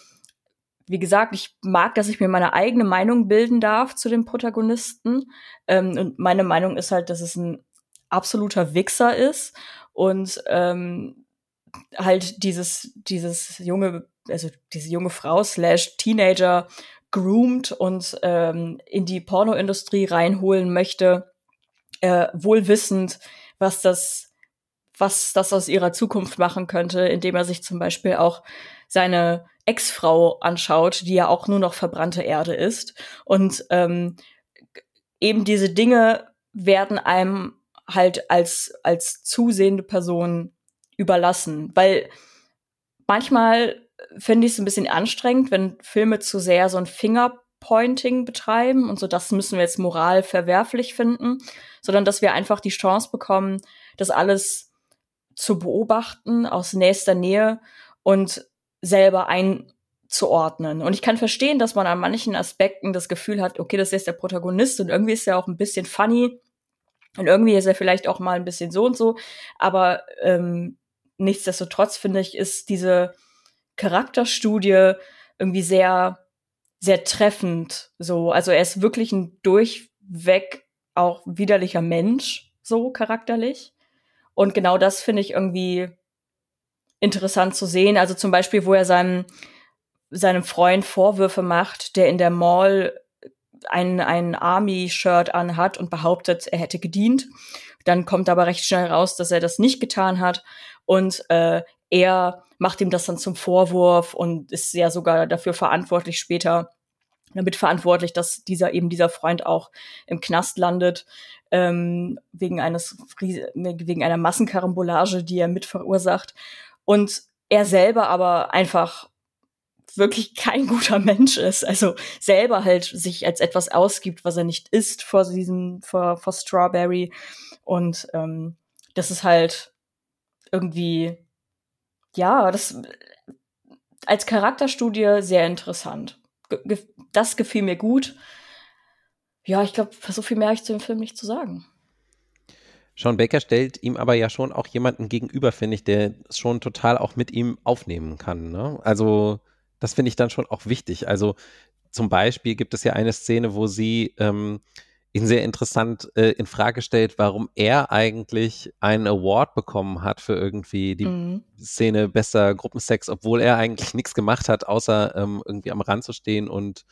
[SPEAKER 3] wie gesagt, ich mag, dass ich mir meine eigene Meinung bilden darf zu dem Protagonisten. Ähm, und meine Meinung ist halt, dass es ein absoluter Wichser ist und ähm, halt dieses, dieses junge, also diese junge Frau slash Teenager groomt und ähm, in die Pornoindustrie reinholen möchte, äh, wohl wissend, was das, was das aus ihrer Zukunft machen könnte, indem er sich zum Beispiel auch seine Ex-Frau anschaut, die ja auch nur noch verbrannte Erde ist. Und ähm, eben diese Dinge werden einem halt als, als zusehende Person überlassen. Weil manchmal finde ich es ein bisschen anstrengend, wenn Filme zu sehr so ein Fingerpointing betreiben und so, das müssen wir jetzt moral verwerflich finden, sondern dass wir einfach die Chance bekommen, das alles zu beobachten aus nächster Nähe und selber einzuordnen. Und ich kann verstehen, dass man an manchen Aspekten das Gefühl hat, okay, das ist jetzt der Protagonist und irgendwie ist er auch ein bisschen funny und irgendwie ist er vielleicht auch mal ein bisschen so und so. Aber ähm, nichtsdestotrotz finde ich, ist diese Charakterstudie irgendwie sehr, sehr treffend. So, also er ist wirklich ein durchweg auch widerlicher Mensch, so charakterlich. Und genau das finde ich irgendwie interessant zu sehen. Also zum Beispiel, wo er seinem, seinem Freund Vorwürfe macht, der in der Mall ein, ein Army-Shirt anhat und behauptet, er hätte gedient. Dann kommt aber recht schnell raus, dass er das nicht getan hat. Und äh, er macht ihm das dann zum Vorwurf und ist ja sogar dafür verantwortlich später, damit verantwortlich, dass dieser eben dieser Freund auch im Knast landet ähm, wegen eines wegen einer Massenkarambolage, die er mit verursacht und er selber aber einfach wirklich kein guter Mensch ist, also selber halt sich als etwas ausgibt, was er nicht ist vor diesem vor, vor Strawberry. Und ähm, das ist halt irgendwie ja, das als Charakterstudie sehr interessant. Das gefiel mir gut. Ja, ich glaube, so viel mehr habe ich zu dem Film nicht zu sagen.
[SPEAKER 1] Sean Baker stellt ihm aber ja schon auch jemanden gegenüber, finde ich, der es schon total auch mit ihm aufnehmen kann. Ne? Also, das finde ich dann schon auch wichtig. Also, zum Beispiel gibt es ja eine Szene, wo sie ähm, ihn sehr interessant äh, in Frage stellt, warum er eigentlich einen Award bekommen hat für irgendwie die mhm. Szene bester Gruppensex, obwohl er eigentlich nichts gemacht hat, außer ähm, irgendwie am Rand zu stehen und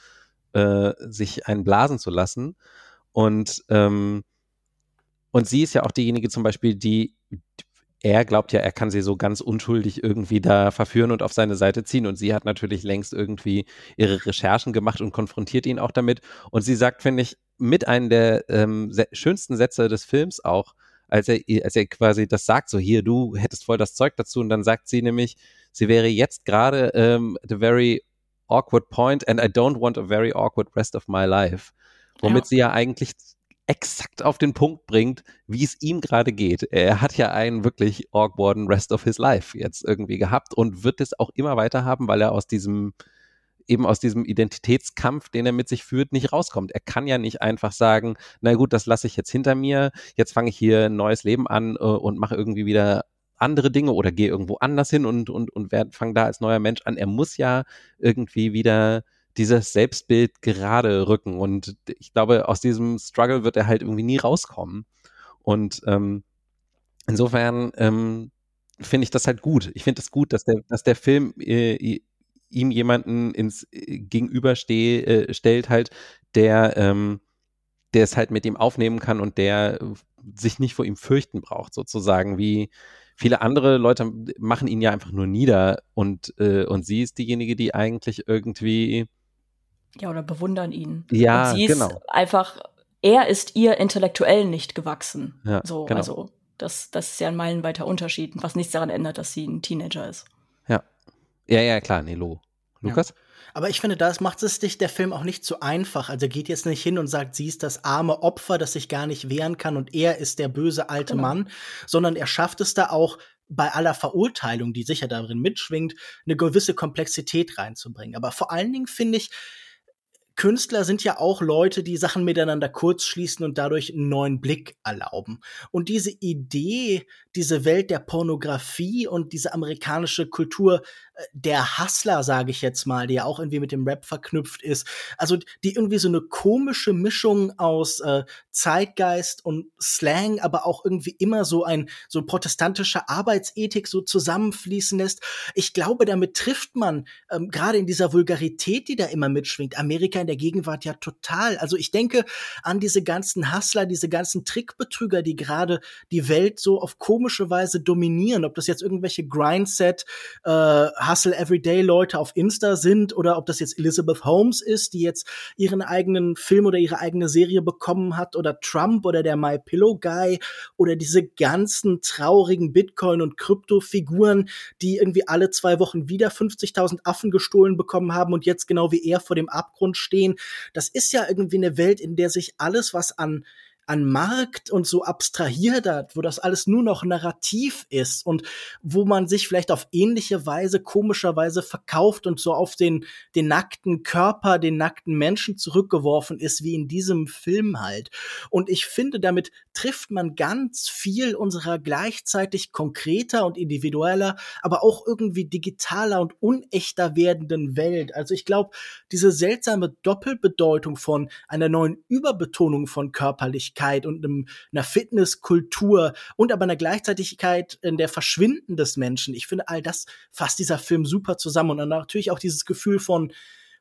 [SPEAKER 1] äh, sich einen blasen zu lassen. Und ähm, und sie ist ja auch diejenige zum Beispiel, die er glaubt ja, er kann sie so ganz unschuldig irgendwie da verführen und auf seine Seite ziehen. Und sie hat natürlich längst irgendwie ihre Recherchen gemacht und konfrontiert ihn auch damit. Und sie sagt, finde ich, mit einem der ähm, schönsten Sätze des Films auch, als er, als er quasi das sagt, so hier, du hättest voll das Zeug dazu. Und dann sagt sie nämlich, sie wäre jetzt gerade ähm, the very awkward point and I don't want a very awkward rest of my life. Womit ja. sie ja eigentlich exakt auf den Punkt bringt, wie es ihm gerade geht. Er hat ja einen wirklich awkwarden Rest of his life jetzt irgendwie gehabt und wird es auch immer weiter haben, weil er aus diesem eben aus diesem Identitätskampf, den er mit sich führt, nicht rauskommt. Er kann ja nicht einfach sagen, na gut, das lasse ich jetzt hinter mir, jetzt fange ich hier ein neues Leben an äh, und mache irgendwie wieder andere Dinge oder gehe irgendwo anders hin und, und, und fange da als neuer Mensch an. Er muss ja irgendwie wieder dieses Selbstbild gerade rücken. Und ich glaube, aus diesem Struggle wird er halt irgendwie nie rauskommen. Und ähm, insofern ähm, finde ich das halt gut. Ich finde es das gut, dass der, dass der Film äh, ihm jemanden ins äh, Gegenüber äh, stellt, halt, der, ähm, der es halt mit ihm aufnehmen kann und der sich nicht vor ihm fürchten braucht, sozusagen, wie viele andere Leute machen ihn ja einfach nur nieder und, äh, und sie ist diejenige, die eigentlich irgendwie
[SPEAKER 3] ja, oder bewundern ihn.
[SPEAKER 1] Ja,
[SPEAKER 3] und sie
[SPEAKER 1] genau.
[SPEAKER 3] ist einfach, er ist ihr intellektuell nicht gewachsen.
[SPEAKER 1] Ja,
[SPEAKER 3] so,
[SPEAKER 1] genau.
[SPEAKER 3] also das, das ist ja ein meilenweiter Unterschied, was nichts daran ändert, dass sie ein Teenager ist.
[SPEAKER 1] Ja. Ja, ja, klar, nee, Lo. Lukas? Ja.
[SPEAKER 5] Aber ich finde, das macht es sich der Film auch nicht zu einfach. Also er geht jetzt nicht hin und sagt, sie ist das arme Opfer, das sich gar nicht wehren kann und er ist der böse alte genau. Mann, sondern er schafft es da auch bei aller Verurteilung, die sicher darin mitschwingt, eine gewisse Komplexität reinzubringen. Aber vor allen Dingen finde ich, Künstler sind ja auch Leute, die Sachen miteinander kurzschließen und dadurch einen neuen Blick erlauben. Und diese Idee, diese Welt der Pornografie und diese amerikanische Kultur der Hustler, sage ich jetzt mal, die ja auch irgendwie mit dem Rap verknüpft ist, also die irgendwie so eine komische Mischung aus äh, Zeitgeist und Slang, aber auch irgendwie immer so ein so protestantische Arbeitsethik so zusammenfließen lässt. Ich glaube, damit trifft man ähm, gerade in dieser Vulgarität, die da immer mitschwingt, Amerika in der Gegenwart ja total. Also ich denke an diese ganzen Hustler, diese ganzen Trickbetrüger, die gerade die Welt so auf komische Weise dominieren. Ob das jetzt irgendwelche Grindset, äh, Hustle Everyday Leute auf Insta sind oder ob das jetzt Elizabeth Holmes ist, die jetzt ihren eigenen Film oder ihre eigene Serie bekommen hat oder Trump oder der My Pillow Guy oder diese ganzen traurigen Bitcoin und Krypto-Figuren, die irgendwie alle zwei Wochen wieder 50.000 Affen gestohlen bekommen haben und jetzt genau wie er vor dem Abgrund stehen. Das ist ja irgendwie eine Welt, in der sich alles, was an an Markt und so abstrahiert hat, wo das alles nur noch narrativ ist und wo man sich vielleicht auf ähnliche Weise, komischerweise verkauft und so auf den, den nackten Körper, den nackten Menschen zurückgeworfen ist, wie in diesem Film halt. Und ich finde, damit trifft man ganz viel unserer gleichzeitig konkreter und individueller, aber auch irgendwie digitaler und unechter werdenden Welt. Also ich glaube, diese seltsame Doppelbedeutung von einer neuen Überbetonung von Körperlichkeit Leichtigkeit und einem, einer Fitnesskultur und aber einer Gleichzeitigkeit in der Verschwinden des Menschen. Ich finde, all das fasst dieser Film super zusammen und dann natürlich auch dieses Gefühl von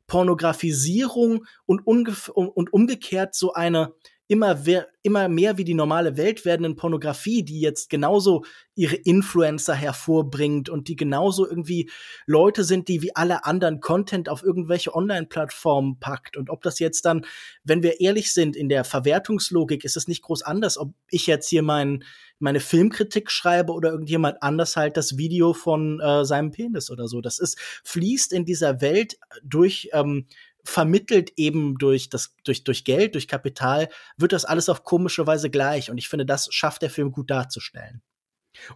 [SPEAKER 5] Pornografisierung und, und umgekehrt so eine immer, immer mehr wie die normale Welt werdenden Pornografie, die jetzt genauso ihre Influencer hervorbringt und die genauso irgendwie Leute sind, die wie alle anderen Content auf irgendwelche Online-Plattformen packt. Und ob das jetzt dann, wenn wir ehrlich sind, in der Verwertungslogik ist es nicht groß anders, ob ich jetzt hier mein, meine Filmkritik schreibe oder irgendjemand anders halt das Video von äh, seinem Penis oder so. Das ist, fließt in dieser Welt durch ähm, vermittelt eben durch das durch durch Geld, durch Kapital wird das alles auf komische Weise gleich und ich finde, das schafft der Film gut darzustellen.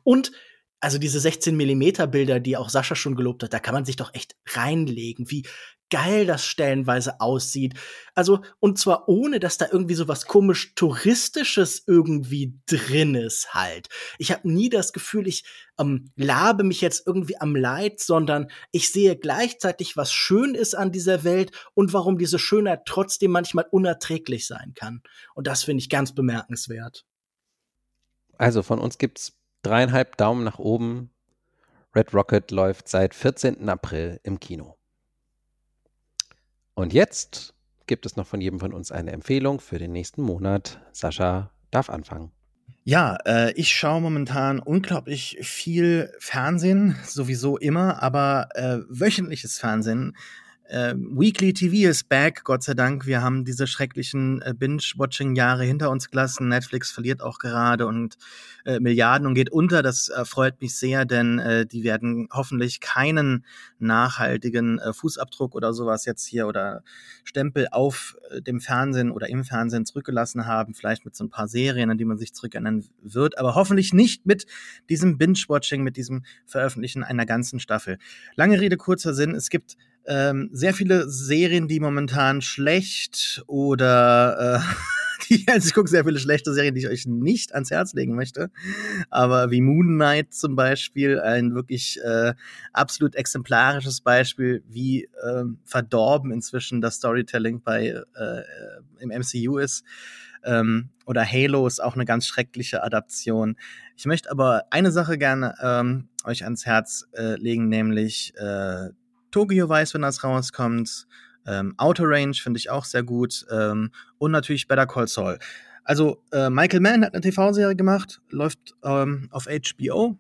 [SPEAKER 5] Und also diese 16 Millimeter Bilder, die auch Sascha schon gelobt hat, da kann man sich doch echt reinlegen, wie geil das stellenweise aussieht. Also, und zwar ohne, dass da irgendwie so was komisch Touristisches irgendwie drin ist halt. Ich habe nie das Gefühl, ich ähm, labe mich jetzt irgendwie am Leid, sondern ich sehe gleichzeitig, was schön ist an dieser Welt und warum diese Schönheit trotzdem manchmal unerträglich sein kann. Und das finde ich ganz bemerkenswert.
[SPEAKER 1] Also von uns gibt's dreieinhalb Daumen nach oben. Red Rocket läuft seit 14. April im Kino. Und jetzt gibt es noch von jedem von uns eine Empfehlung für den nächsten Monat. Sascha darf anfangen.
[SPEAKER 2] Ja, äh, ich schaue momentan unglaublich viel Fernsehen, sowieso immer, aber äh, wöchentliches Fernsehen äh, Weekly TV ist back, Gott sei Dank. Wir haben diese schrecklichen äh, Binge-Watching-Jahre hinter uns gelassen. Netflix verliert auch gerade und äh, Milliarden und geht unter. Das äh, freut mich sehr, denn äh, die werden hoffentlich keinen nachhaltigen äh, Fußabdruck oder sowas jetzt hier oder Stempel auf dem Fernsehen oder im Fernsehen zurückgelassen haben. Vielleicht mit so ein paar Serien, an die man sich zurückerinnern wird, aber hoffentlich nicht mit diesem Binge-Watching, mit diesem Veröffentlichen einer ganzen Staffel. Lange Rede, kurzer Sinn. Es gibt ähm, sehr viele Serien, die momentan schlecht oder äh, die, also ich gucke sehr viele schlechte Serien, die ich euch nicht ans Herz legen möchte. Aber wie Moon Knight zum Beispiel, ein wirklich äh, absolut exemplarisches Beispiel, wie äh, verdorben inzwischen das Storytelling bei äh, im MCU ist. Ähm, oder Halo ist auch eine ganz schreckliche Adaption. Ich möchte aber eine Sache gerne ähm, euch ans Herz äh, legen, nämlich äh, Tokyo Vice, wenn das rauskommt. Ähm, Outer Range finde ich auch sehr gut. Ähm, und natürlich Better Call Saul. Also, äh, Michael Mann hat eine TV-Serie gemacht, läuft ähm, auf HBO.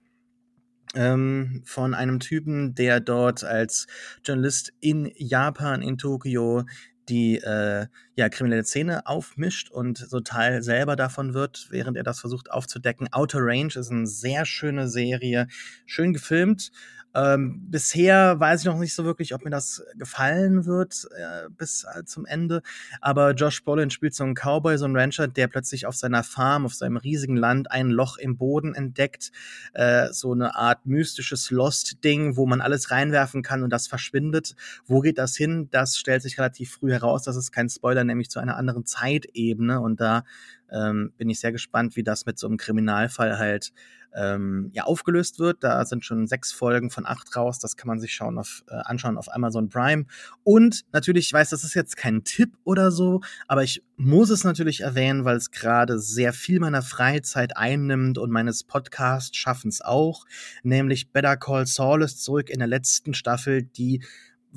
[SPEAKER 2] Ähm, von einem Typen, der dort als Journalist in Japan, in Tokio, die äh, ja, kriminelle Szene aufmischt und so Teil selber davon wird, während er das versucht aufzudecken. Outer Range ist eine sehr schöne Serie, schön gefilmt Ähm, bisher weiß ich noch nicht so wirklich, ob mir das gefallen wird äh, bis äh, zum Ende. Aber Josh Brolin spielt so einen Cowboy, so einen Rancher, der plötzlich auf seiner Farm, auf seinem riesigen Land ein Loch im Boden entdeckt. Äh, so eine Art mystisches Lost-Ding, wo man alles reinwerfen kann und das verschwindet. Wo geht das hin? Das stellt sich relativ früh heraus. Das ist kein Spoiler, nämlich zu einer anderen Zeitebene. Und da ähm, bin ich sehr gespannt, wie das mit so einem Kriminalfall halt ähm, ja aufgelöst wird. Da sind schon sechs Folgen von acht raus. Das kann man sich schauen auf, äh, anschauen auf Amazon Prime. Und natürlich, ich weiß, das ist jetzt kein Tipp oder so, aber ich muss es natürlich erwähnen, weil es gerade sehr viel meiner Freizeit einnimmt und meines Podcast-Schaffens auch. Nämlich Better Call Saul ist zurück in der letzten Staffel, die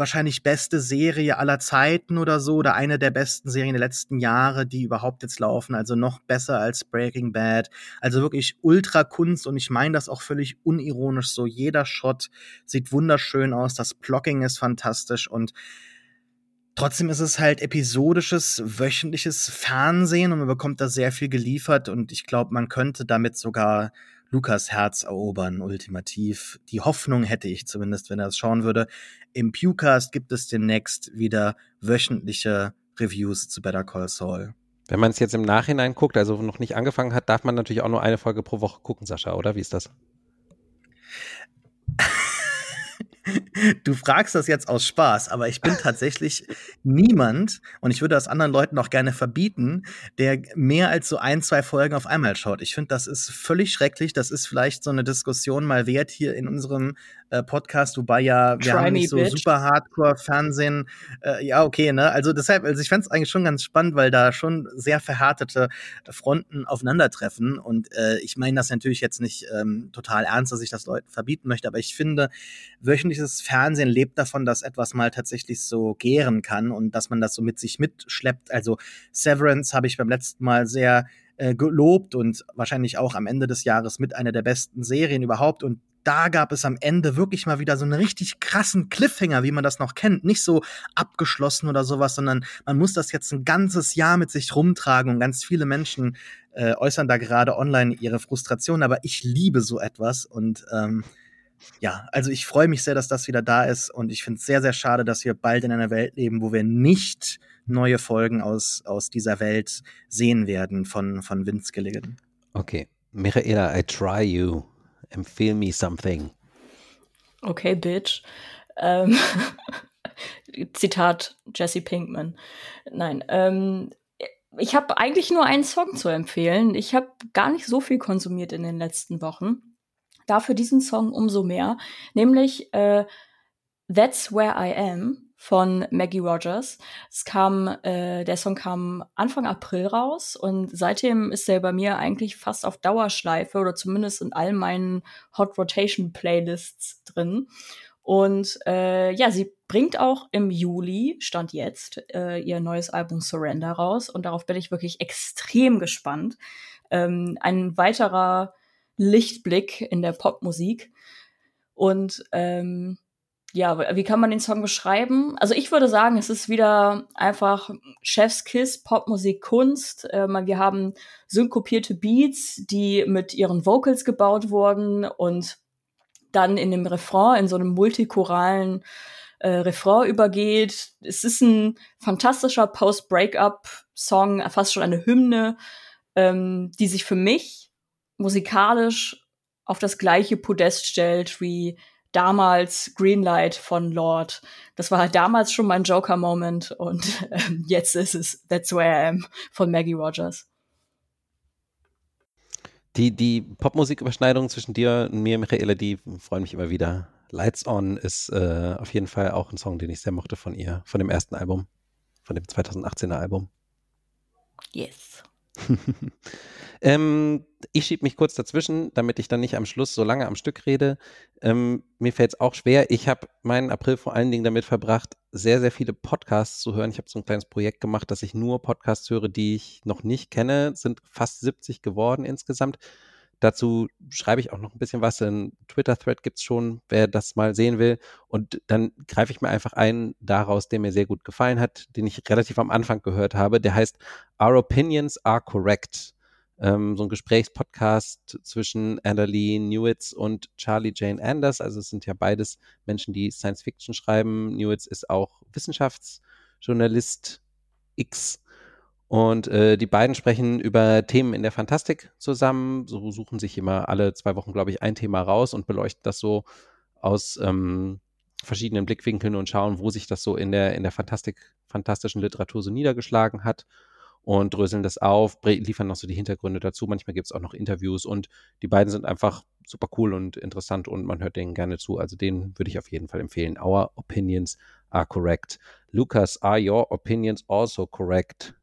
[SPEAKER 2] wahrscheinlich beste Serie aller Zeiten oder so, oder eine der besten Serien der letzten Jahre, die überhaupt jetzt laufen, also noch besser als Breaking Bad. Also wirklich ultra Kunst und ich meine das auch völlig unironisch so. Jeder Shot sieht wunderschön aus, das Blocking ist fantastisch und Trotzdem ist es halt episodisches, wöchentliches Fernsehen und man bekommt da sehr viel geliefert und ich glaube, man könnte damit sogar Lukas Herz erobern, ultimativ. Die Hoffnung hätte ich zumindest, wenn er es schauen würde. Im Pewcast gibt es demnächst wieder wöchentliche Reviews zu Better Call Saul.
[SPEAKER 1] Wenn man es jetzt im Nachhinein guckt, also noch nicht angefangen hat, darf man natürlich auch nur eine Folge pro Woche gucken, Sascha, oder? Wie ist das?
[SPEAKER 2] du fragst das jetzt aus Spaß, aber ich bin tatsächlich niemand, und ich würde das anderen Leuten auch gerne verbieten, der mehr als so ein, zwei Folgen auf einmal schaut. Ich finde, das ist völlig schrecklich. Das ist vielleicht so eine Diskussion mal wert hier in unserem äh, Podcast, wobei ja wir Try haben nicht so bitch. super Hardcore-Fernsehen. Äh, ja, okay, ne? Also deshalb, also ich fände es eigentlich schon ganz spannend, weil da schon sehr verhärtete Fronten aufeinandertreffen. Und äh, ich meine das natürlich jetzt nicht ähm, total ernst, dass ich das Leuten verbieten möchte, aber ich finde, wöchentliches Fernsehen lebt davon, dass etwas mal tatsächlich so gären kann und dass man das so mit sich mitschleppt. Also Severance habe ich beim letzten Mal sehr äh, gelobt und wahrscheinlich auch am Ende des Jahres mit einer der besten Serien überhaupt. Und da gab es am Ende wirklich mal wieder so einen richtig krassen Cliffhanger, wie man das noch kennt. Nicht so abgeschlossen oder sowas, sondern man muss das jetzt ein ganzes Jahr mit sich rumtragen und ganz viele Menschen äh, äußern da gerade online ihre Frustration. Aber ich liebe so etwas und ähm, ja, also ich freue mich sehr, dass das wieder da ist und ich finde es sehr, sehr schade, dass wir bald in einer Welt leben, wo wir nicht neue Folgen aus, aus dieser Welt sehen werden von, von Vince Gilligan.
[SPEAKER 1] Okay. Michaela, I try you. Empfehl me something.
[SPEAKER 3] Okay, bitch. Ähm, Zitat Jesse Pinkman. Nein, ähm, ich habe eigentlich nur einen Song zu empfehlen. Ich habe gar nicht so viel konsumiert in den letzten Wochen. Dafür diesen Song umso mehr, nämlich äh, That's Where I Am von Maggie Rogers. Es kam, äh, der Song kam Anfang April raus und seitdem ist er bei mir eigentlich fast auf Dauerschleife oder zumindest in all meinen Hot Rotation Playlists drin. Und äh, ja, sie bringt auch im Juli, stand jetzt, äh, ihr neues Album Surrender raus und darauf bin ich wirklich extrem gespannt. Ähm, ein weiterer Lichtblick in der Popmusik. Und ähm, ja, wie kann man den Song beschreiben? Also ich würde sagen, es ist wieder einfach Chef's Kiss, Popmusik, Kunst. Ähm, wir haben synkopierte Beats, die mit ihren Vocals gebaut wurden und dann in dem Refrain, in so einem multichoralen äh, Refrain übergeht. Es ist ein fantastischer Post-Breakup-Song, fast schon eine Hymne, ähm, die sich für mich musikalisch auf das gleiche Podest stellt wie damals Greenlight von Lord. Das war halt damals schon mein Joker-Moment und ähm, jetzt ist es That's Where I Am von Maggie Rogers.
[SPEAKER 1] Die, die Popmusiküberschneidung zwischen dir und mir, Michaela, die freuen mich immer wieder. Lights On ist äh, auf jeden Fall auch ein Song, den ich sehr mochte von ihr, von dem ersten Album, von dem 2018er Album.
[SPEAKER 3] Yes.
[SPEAKER 1] ähm, ich schiebe mich kurz dazwischen, damit ich dann nicht am Schluss so lange am Stück rede. Ähm, mir fällt es auch schwer. Ich habe meinen April vor allen Dingen damit verbracht, sehr, sehr viele Podcasts zu hören. Ich habe so ein kleines Projekt gemacht, dass ich nur Podcasts höre, die ich noch nicht kenne. Sind fast 70 geworden insgesamt. Dazu schreibe ich auch noch ein bisschen was. Ein Twitter-Thread gibt es schon, wer das mal sehen will. Und dann greife ich mir einfach einen daraus, der mir sehr gut gefallen hat, den ich relativ am Anfang gehört habe. Der heißt Our Opinions Are Correct. Ähm, so ein Gesprächspodcast zwischen Annalee Newitz und Charlie Jane Anders. Also es sind ja beides Menschen, die Science Fiction schreiben. Newitz ist auch Wissenschaftsjournalist X. Und äh, die beiden sprechen über Themen in der Fantastik zusammen, so suchen sich immer alle zwei Wochen, glaube ich, ein Thema raus und beleuchten das so aus ähm, verschiedenen Blickwinkeln und schauen, wo sich das so in der, in der Fantastik, fantastischen Literatur so niedergeschlagen hat und dröseln das auf, liefern noch so die Hintergründe dazu. Manchmal gibt es auch noch Interviews und die beiden sind einfach super cool und interessant und man hört denen gerne zu. Also denen würde ich auf jeden Fall empfehlen. Our opinions are correct. Lucas, are your opinions also correct?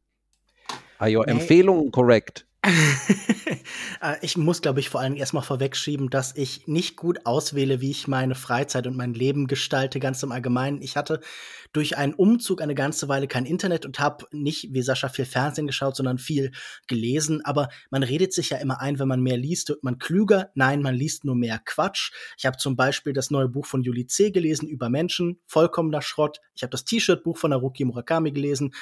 [SPEAKER 1] Are your nee. Empfehlungen correct?
[SPEAKER 5] Äh, ich muss, glaube ich, vor allem erstmal vorwegschieben, dass ich nicht gut auswähle, wie ich meine Freizeit und mein Leben gestalte, ganz im Allgemeinen. Ich hatte durch einen Umzug eine ganze Weile kein Internet und habe nicht wie Sascha viel Fernsehen geschaut, sondern viel gelesen. Aber man redet sich ja immer ein, wenn man mehr liest, wird man klüger. Nein, man liest nur mehr Quatsch. Ich habe zum Beispiel das neue Buch von Juli C. gelesen über Menschen, vollkommener Schrott. Ich habe das T-Shirt-Buch von Naruki Murakami gelesen,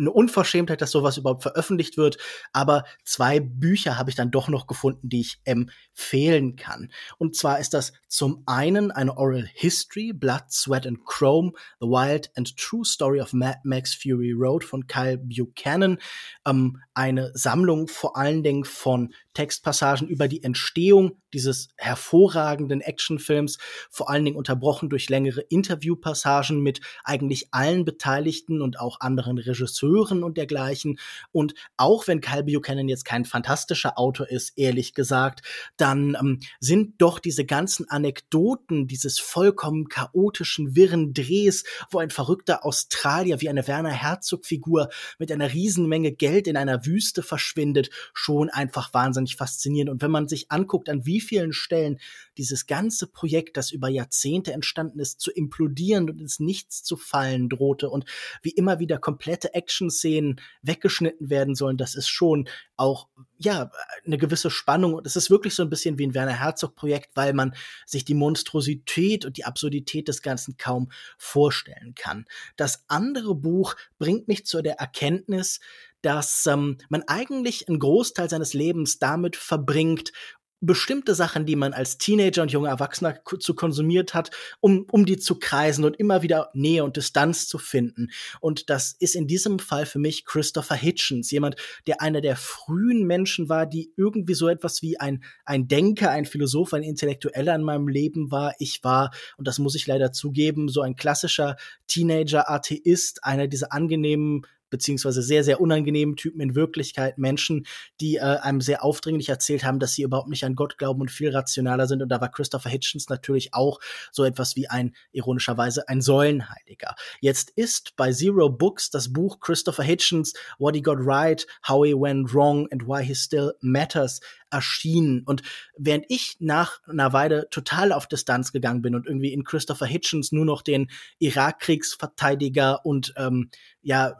[SPEAKER 5] eine Unverschämtheit, dass sowas überhaupt veröffentlicht wird. Aber zwei Bücher habe ich dann doch noch gefunden, die ich empfehlen kann. Und zwar ist das zum einen eine Oral History, Blood, Sweat and Chrome, The Wild and True Story of Mad Max Fury Road von Kyle Buchanan. Ähm, eine Sammlung vor allen Dingen von Textpassagen über die Entstehung dieses hervorragenden Actionfilms, vor allen Dingen unterbrochen durch längere Interviewpassagen mit eigentlich allen Beteiligten und auch anderen Regisseuren und dergleichen. Und auch wenn Kyle Buchanan jetzt kein fantastischer Autor ist, ehrlich gesagt, dann ähm, sind doch diese ganzen Anekdoten dieses vollkommen chaotischen, wirren Drehs, wo ein verrückter Australier wie eine Werner Herzog-Figur mit einer Riesenmenge Geld in einer Wüste verschwindet, schon einfach wahnsinnig faszinierend. Und wenn man sich anguckt, an wie vielen Stellen dieses ganze Projekt, das über Jahrzehnte entstanden ist, zu implodieren und ins Nichts zu fallen drohte und wie immer wieder komplette Action-Szenen weggeschnitten werden sollen, das ist schon auch, ja, eine gewisse Spannung. Und es ist wirklich so ein bisschen wie ein Werner Herzog-Projekt, weil man sich die Monstrosität und die Absurdität des Ganzen kaum vorstellen kann. Das andere Buch bringt mich zu der Erkenntnis, dass ähm, man eigentlich einen Großteil seines Lebens damit verbringt, bestimmte Sachen, die man als Teenager und junger Erwachsener zu konsumiert hat, um, um die zu kreisen und immer wieder Nähe und Distanz zu finden. Und das ist in diesem Fall für mich Christopher Hitchens, jemand, der einer der frühen Menschen war, die irgendwie so etwas wie ein, ein Denker, ein Philosoph, ein Intellektueller in meinem Leben war. Ich war, und das muss ich leider zugeben, so ein klassischer Teenager-Atheist, einer dieser angenehmen beziehungsweise sehr, sehr unangenehmen Typen in Wirklichkeit, Menschen, die äh, einem sehr aufdringlich erzählt haben, dass sie überhaupt nicht an Gott glauben und viel rationaler sind. Und da war Christopher Hitchens natürlich auch so etwas wie ein, ironischerweise, ein Säulenheiliger. Jetzt ist bei Zero Books das Buch Christopher Hitchens, What He Got Right, How He Went Wrong and Why He Still Matters erschienen. Und während ich nach einer Weile total auf Distanz gegangen bin und irgendwie in Christopher Hitchens nur noch den Irakkriegsverteidiger und ähm, ja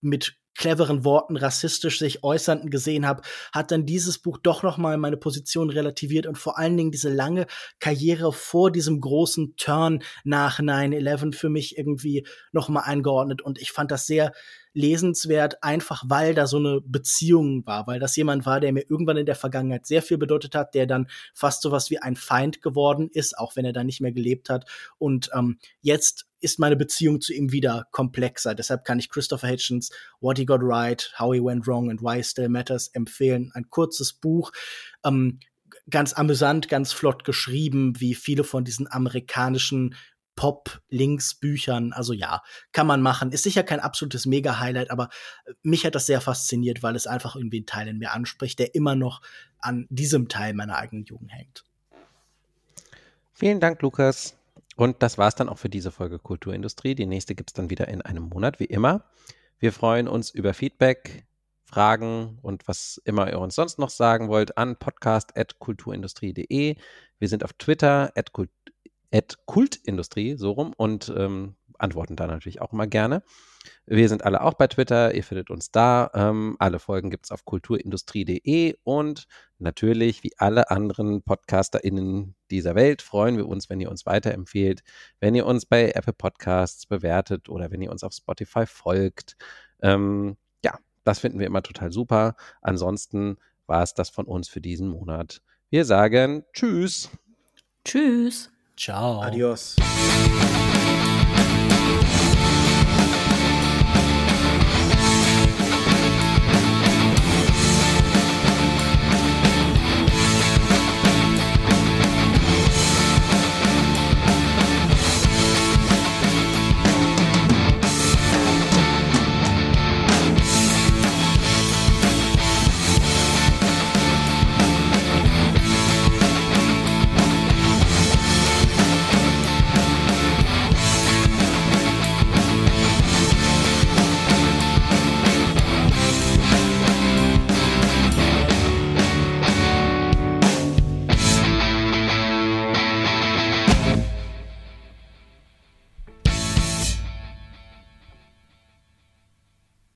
[SPEAKER 5] mit cleveren Worten rassistisch sich äußernden gesehen habe, hat dann dieses Buch doch noch mal meine Position relativiert und vor allen Dingen diese lange Karriere vor diesem großen Turn nach 9/11 für mich irgendwie noch mal eingeordnet. Und ich fand das sehr lesenswert, einfach weil da so eine Beziehung war, weil das jemand war, der mir irgendwann in der Vergangenheit sehr viel bedeutet hat, der dann fast sowas wie ein Feind geworden ist, auch wenn er da nicht mehr gelebt hat. Und ähm, jetzt ist meine Beziehung zu ihm wieder komplexer. Deshalb kann ich Christopher Hitchens What He Got Right, How He Went Wrong and Why Still Matters empfehlen. Ein kurzes Buch, ähm, ganz amüsant, ganz flott geschrieben, wie viele von diesen amerikanischen Pop-Links-Büchern. Also ja, kann man machen. Ist sicher kein absolutes Mega-Highlight, aber äh, mich hat das sehr fasziniert, weil es einfach irgendwie einen Teil in mir anspricht, der immer noch an diesem Teil meiner eigenen Jugend hängt.
[SPEAKER 1] Vielen Dank, Lukas. Und das war's dann auch für diese Folge Kulturindustrie. Die nächste gibt's dann wieder in einem Monat, wie immer. Wir freuen uns über Feedback, Fragen und was immer ihr uns sonst noch sagen wollt an podcast.kulturindustrie.de. Wir sind auf Twitter, at Kultindustrie, so rum, und ähm, antworten da natürlich auch immer gerne. Wir sind alle auch bei Twitter, ihr findet uns da. Ähm, alle Folgen gibt es auf kulturindustrie.de und natürlich, wie alle anderen PodcasterInnen dieser Welt, freuen wir uns, wenn ihr uns weiterempfehlt, wenn ihr uns bei Apple Podcasts bewertet oder wenn ihr uns auf Spotify folgt. Ähm, ja, das finden wir immer total super. Ansonsten war es das von uns für diesen Monat. Wir sagen Tschüss.
[SPEAKER 3] Tschüss.
[SPEAKER 4] Tchau.
[SPEAKER 2] Adiós.